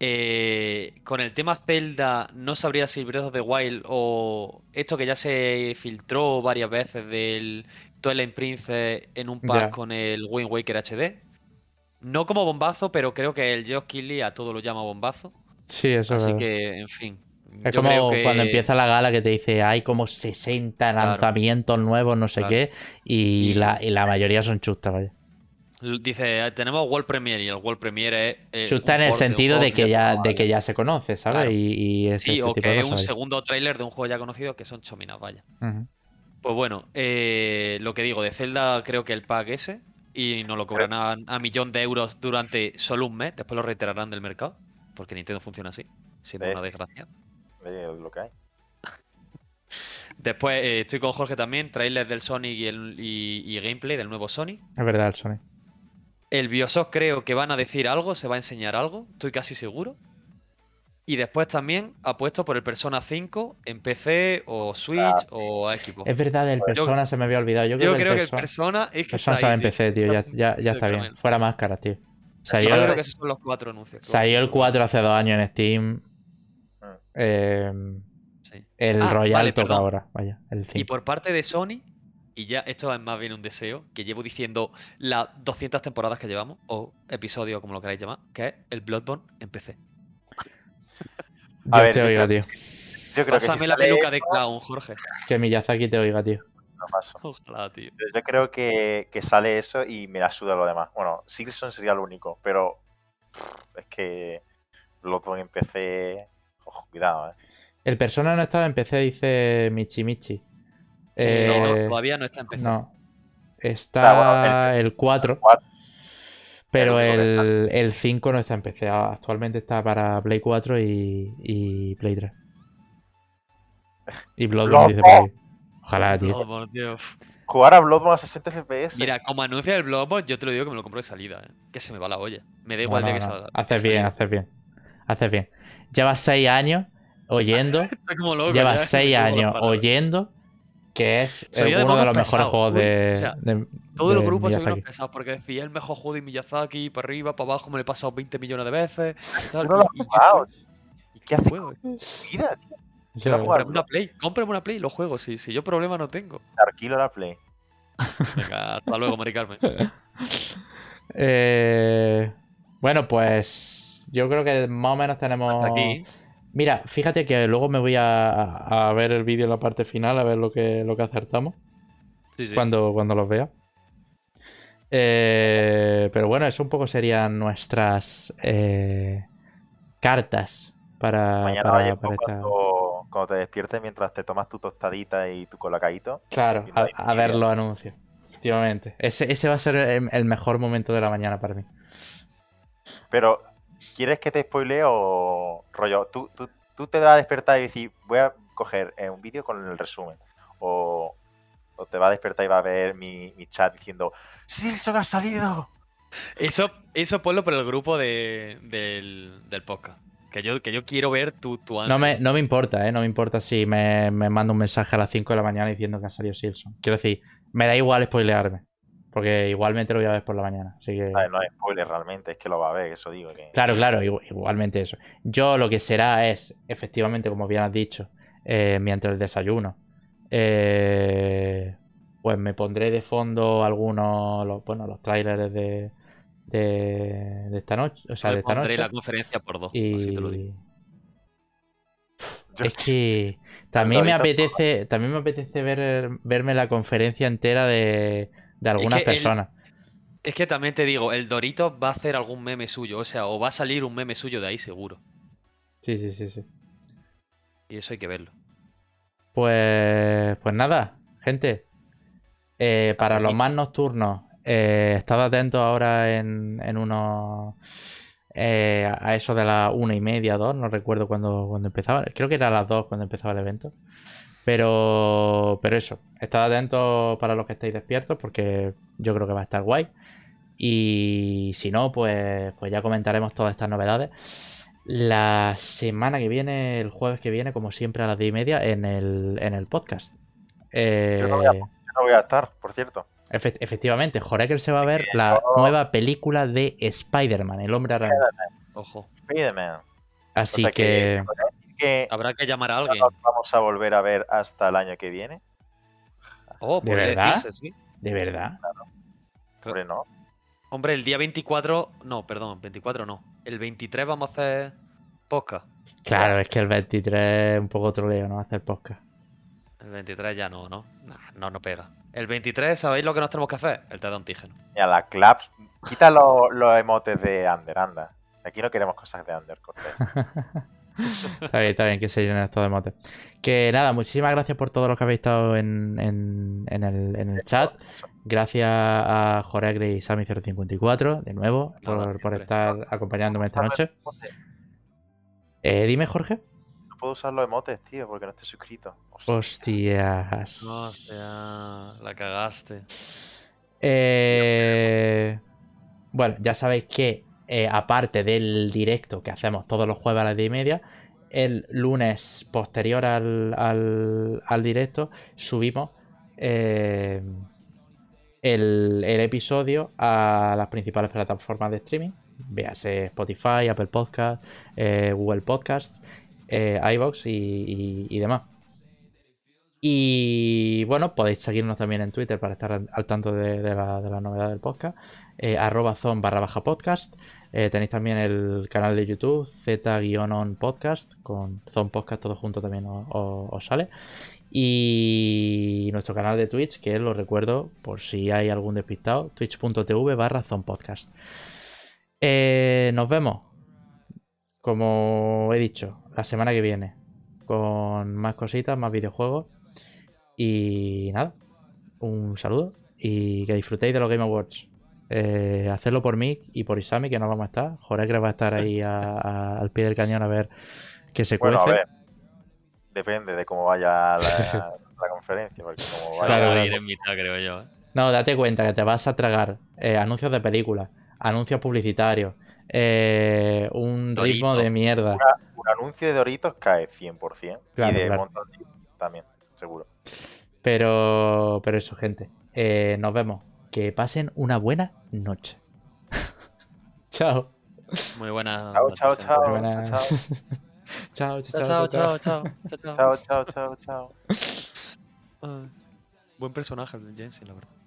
Eh, con el tema Zelda no sabría si Breath of the Wild o esto que ya se filtró varias veces del Twilight Princess en un pack con el Wind Waker HD. No como bombazo, pero creo que el Geoff Keighley a todo lo llama bombazo. Sí, eso es Así que, en fin, Es Yo como que- cuando empieza la gala que te dice hay como 60 Claro. lanzamientos nuevos, no sé Claro. qué, y, Y- la, y la mayoría son chustas, vaya. Dice, "Ah, tenemos World Premiere y el World Premiere es. eh, Chusta en el de sentido de que ya, de que ya se conoce, ¿sabes? Claro. Y, y ese Sí, este o tipo que de es un segundo tráiler de un juego ya conocido que son chominas, vaya. Pues bueno, eh, lo que digo, de Zelda creo que el pack ese y nos lo cobrarán a, a millón de euros durante solo un mes, después lo reiterarán del mercado, porque Nintendo funciona así, siendo una Es- desgracia. Eh, lo que hay. (laughs) Después eh, estoy con Jorge también, trailers del Sonic y, el, y, y gameplay del nuevo Sonic. Es verdad, el Sony. El Bioshock creo que van a decir algo, se va a enseñar algo, estoy casi seguro. Y después también apuesto por el Persona 5 en PC o Switch Ah, o a Xbox. Es verdad, del Persona se me había olvidado. Yo, Yo creo, creo que el Persona, Persona es que Persona está ahí, en. PC, tío. Ya, ya, ya está bien. Fuera máscaras, tío. Yo Salió, creo que esos son los cuatro anuncios. salió el 4 hace dos años en Steam. Mm. Eh, Sí. el Ah, Royal vale, toca perdón. ahora. Vaya, el Y 5. por parte de Sony, y ya esto es más bien un deseo, que llevo diciendo las 200 temporadas que llevamos, o episodio como lo queráis llamar, que es el Bloodborne en PC. (laughs) Yo A ver, te yo oiga, creo- tío. Yo creo que Pásame si la sale peluca de eso, clown, Jorge. Que Miyazaki te oiga, tío. no paso. (laughs) Ojalá, tío. Yo creo que, que sale eso y me la suda lo demás. Bueno, Silson sería lo único, pero es que Bloodborne en PC. Ojo, cuidado, eh. El Persona no estaba en PC, dice Michi Michi. Eh, no, todavía no está en PC. No. Está O sea, bueno, el 4. cuatro. Pero El el, el 5 no está en PC. Actualmente está para Play 4 y, y Play 3. Y Bloodborne dice ahí. Ojalá, tío. Bloodborne, tío. Jugar a Bloodborne a 60 FPS. Mira, como anuncia el Bloodborne, yo te lo digo que me lo compro de salida, eh. Que se me va la olla. Me da No, igual no, de que no. salga. Haces bien, haces bien. Haces bien. Llevas 6 años oyendo. (laughs) Estoy como loco. llevas ya, (laughs) 6 me subo las años oyendo que es eh, Soy de uno de los mejores pesado, juegos uy, de, o sea, de- Todos los de grupos son unos Miyazaki. pesados porque decía el mejor juego de Miyazaki, para arriba, para abajo, me lo he pasado 20 millones de veces. tal, no lo y- y jugado. ¿Y qué hace tu vida, tío? Sí. Cómprame una Play, cómprame una Play, los juegos, si, si yo problema no tengo. Tranquilo la Play. Venga, hasta luego, Mari Carmen. (laughs) Eh, bueno, pues yo creo que más o menos tenemos. Hasta aquí. Mira, fíjate que luego me voy a, a ver el vídeo en la parte final, a ver lo que, lo que acertamos Sí, sí. cuando, cuando los vea. Eh, pero bueno, eso un poco serían nuestras eh, cartas para, Mañana para- vaya para esta- cuando, cuando te despiertes mientras te tomas tu tostadita y tu colacadito. Claro, no a, ver los anuncios. Efectivamente. Ese, ese va a ser el, el mejor momento de la mañana para mí. Pero, ¿quieres que te spoilee o rollo? Tú, tú, tú te vas a despertar y decir, voy a coger eh, un vídeo con el resumen. O, o te vas a despertar y va a ver mi, mi chat diciendo, ¡Silson ha salido! Eso, eso ponlo por el grupo de, del, del podcast. Que yo, que yo quiero ver tu, tu ansia. No me, no me importa, ¿eh? No me importa si me, me manda un mensaje a las 5 de la mañana diciendo que ha salido Silson. Quiero decir, me da igual spoilearme. Porque igualmente lo voy a ver por la mañana. Así que. A ver, no es spoiler realmente, es que lo va a ver, eso digo. Que... Claro, claro, igu- igualmente eso. Yo lo que será es, efectivamente, como bien has dicho, eh, mientras el desayuno, eh, pues me pondré de fondo algunos, los, bueno, los trailers de, de, de esta noche. O sea, me de esta pondré noche. la conferencia por dos. Y Así te lo digo. Es (laughs) que también me apetece, también me apetece ver, verme la conferencia entera de, de algunas que el- personas. Es que también te digo, el Dorito va a hacer algún meme suyo. O sea, o va a salir un meme suyo de ahí seguro. Sí, sí, sí, sí. Y eso hay que verlo. Pues, pues nada, gente. Eh, para los más nocturnos, eh, estad atentos ahora en, en unos. eh, a eso de las una y media, dos, no recuerdo cuándo cuando empezaba. Creo que era a las dos cuando empezaba el evento. Pero, pero eso, estad atentos para los que estéis despiertos, porque yo creo que va a estar guay. Y si no, pues, pues ya comentaremos todas estas novedades. La semana que viene, el jueves que viene, como siempre a las 10 y media, en el, en el podcast. Eh, Yo no voy a- Yo no voy a estar, por cierto. efe- efectivamente, Joreker se va a ver la nueva película de Spider-Man, el hombre araña. Ojo. Spider-Man. Así o sea que, que Habrá que llamar a alguien. nos vamos a volver a ver hasta el año que viene. Oh, ¿De verdad? decirse, sí. de verdad. Hombre, no. Hombre, el día 24. No, perdón, 24 no. El 23 vamos a hacer podcast. Claro, es que el 23 es un poco troleo, ¿no? Hacer podcast. El 23 ya no, ¿no? Nah, no, no pega. El 23, ¿sabéis lo que nos tenemos que hacer? El test de antígeno. Y a la claps, quita los, los emotes de Under, anda. Aquí no queremos cosas de Under, Cortés. (laughs) está bien, está bien que se llenen estos de motes. Que nada, muchísimas gracias por todo lo que habéis estado en, en- en el, en el chat. Gracias a Joregre y Sammy054, de nuevo, por, por estar acompañándome esta noche. Eh, dime, Jorge. No puedo usar los emotes, tío, porque no estoy suscrito. Hostia. Hostias. Hostia, la cagaste. Eh, bueno, ya sabéis que eh, aparte del directo que hacemos todos los jueves a las 10 y media, el lunes posterior al, al- directo subimos eh, el, el episodio a las principales plataformas de streaming. Véase Spotify, Apple Podcast, eh, Google Podcasts, iVoox y, y- y demás. Y bueno, podéis seguirnos también en Twitter para estar al, tanto de, la, de la novedad del podcast. Eh, podcast. Eh, tenéis también el canal de YouTube, Z-on podcast, con Zone Podcast todo junto también os sale. Y nuestro canal de Twitch, que lo recuerdo por si hay algún despistado, twitch.tv barra Zone Podcast. Eh, nos vemos, como he dicho, la semana que viene, con más cositas, más videojuegos. Y nada, un saludo y que disfrutéis de los Game Awards. Eh, hacerlo por mí y por Isami, que no vamos a estar. Joregre va a estar ahí a- a- al pie del cañón a ver que se Bueno, a cuece. ver. Depende de cómo vaya la, la conferencia, porque como Se vaya. Claro, a ir en mitad, creo yo. ¿eh? No, date cuenta que te vas a tragar eh, anuncios de películas, anuncios publicitarios, eh, un Dorito. ritmo de mierda. Un anuncio de Doritos cae 100%. Claro, y de claro. Dew también, seguro. Pero, pero eso, gente. Eh, nos vemos. Que pasen una buena noche. (laughs) chao. Muy buena. Chao, noche, (laughs) chao, chao. Chao, chao. chao, Chao, chao, chao, chao, chao, chao. Chao, chao, chao, chao. Ay, Buen personaje el Jensen, la verdad.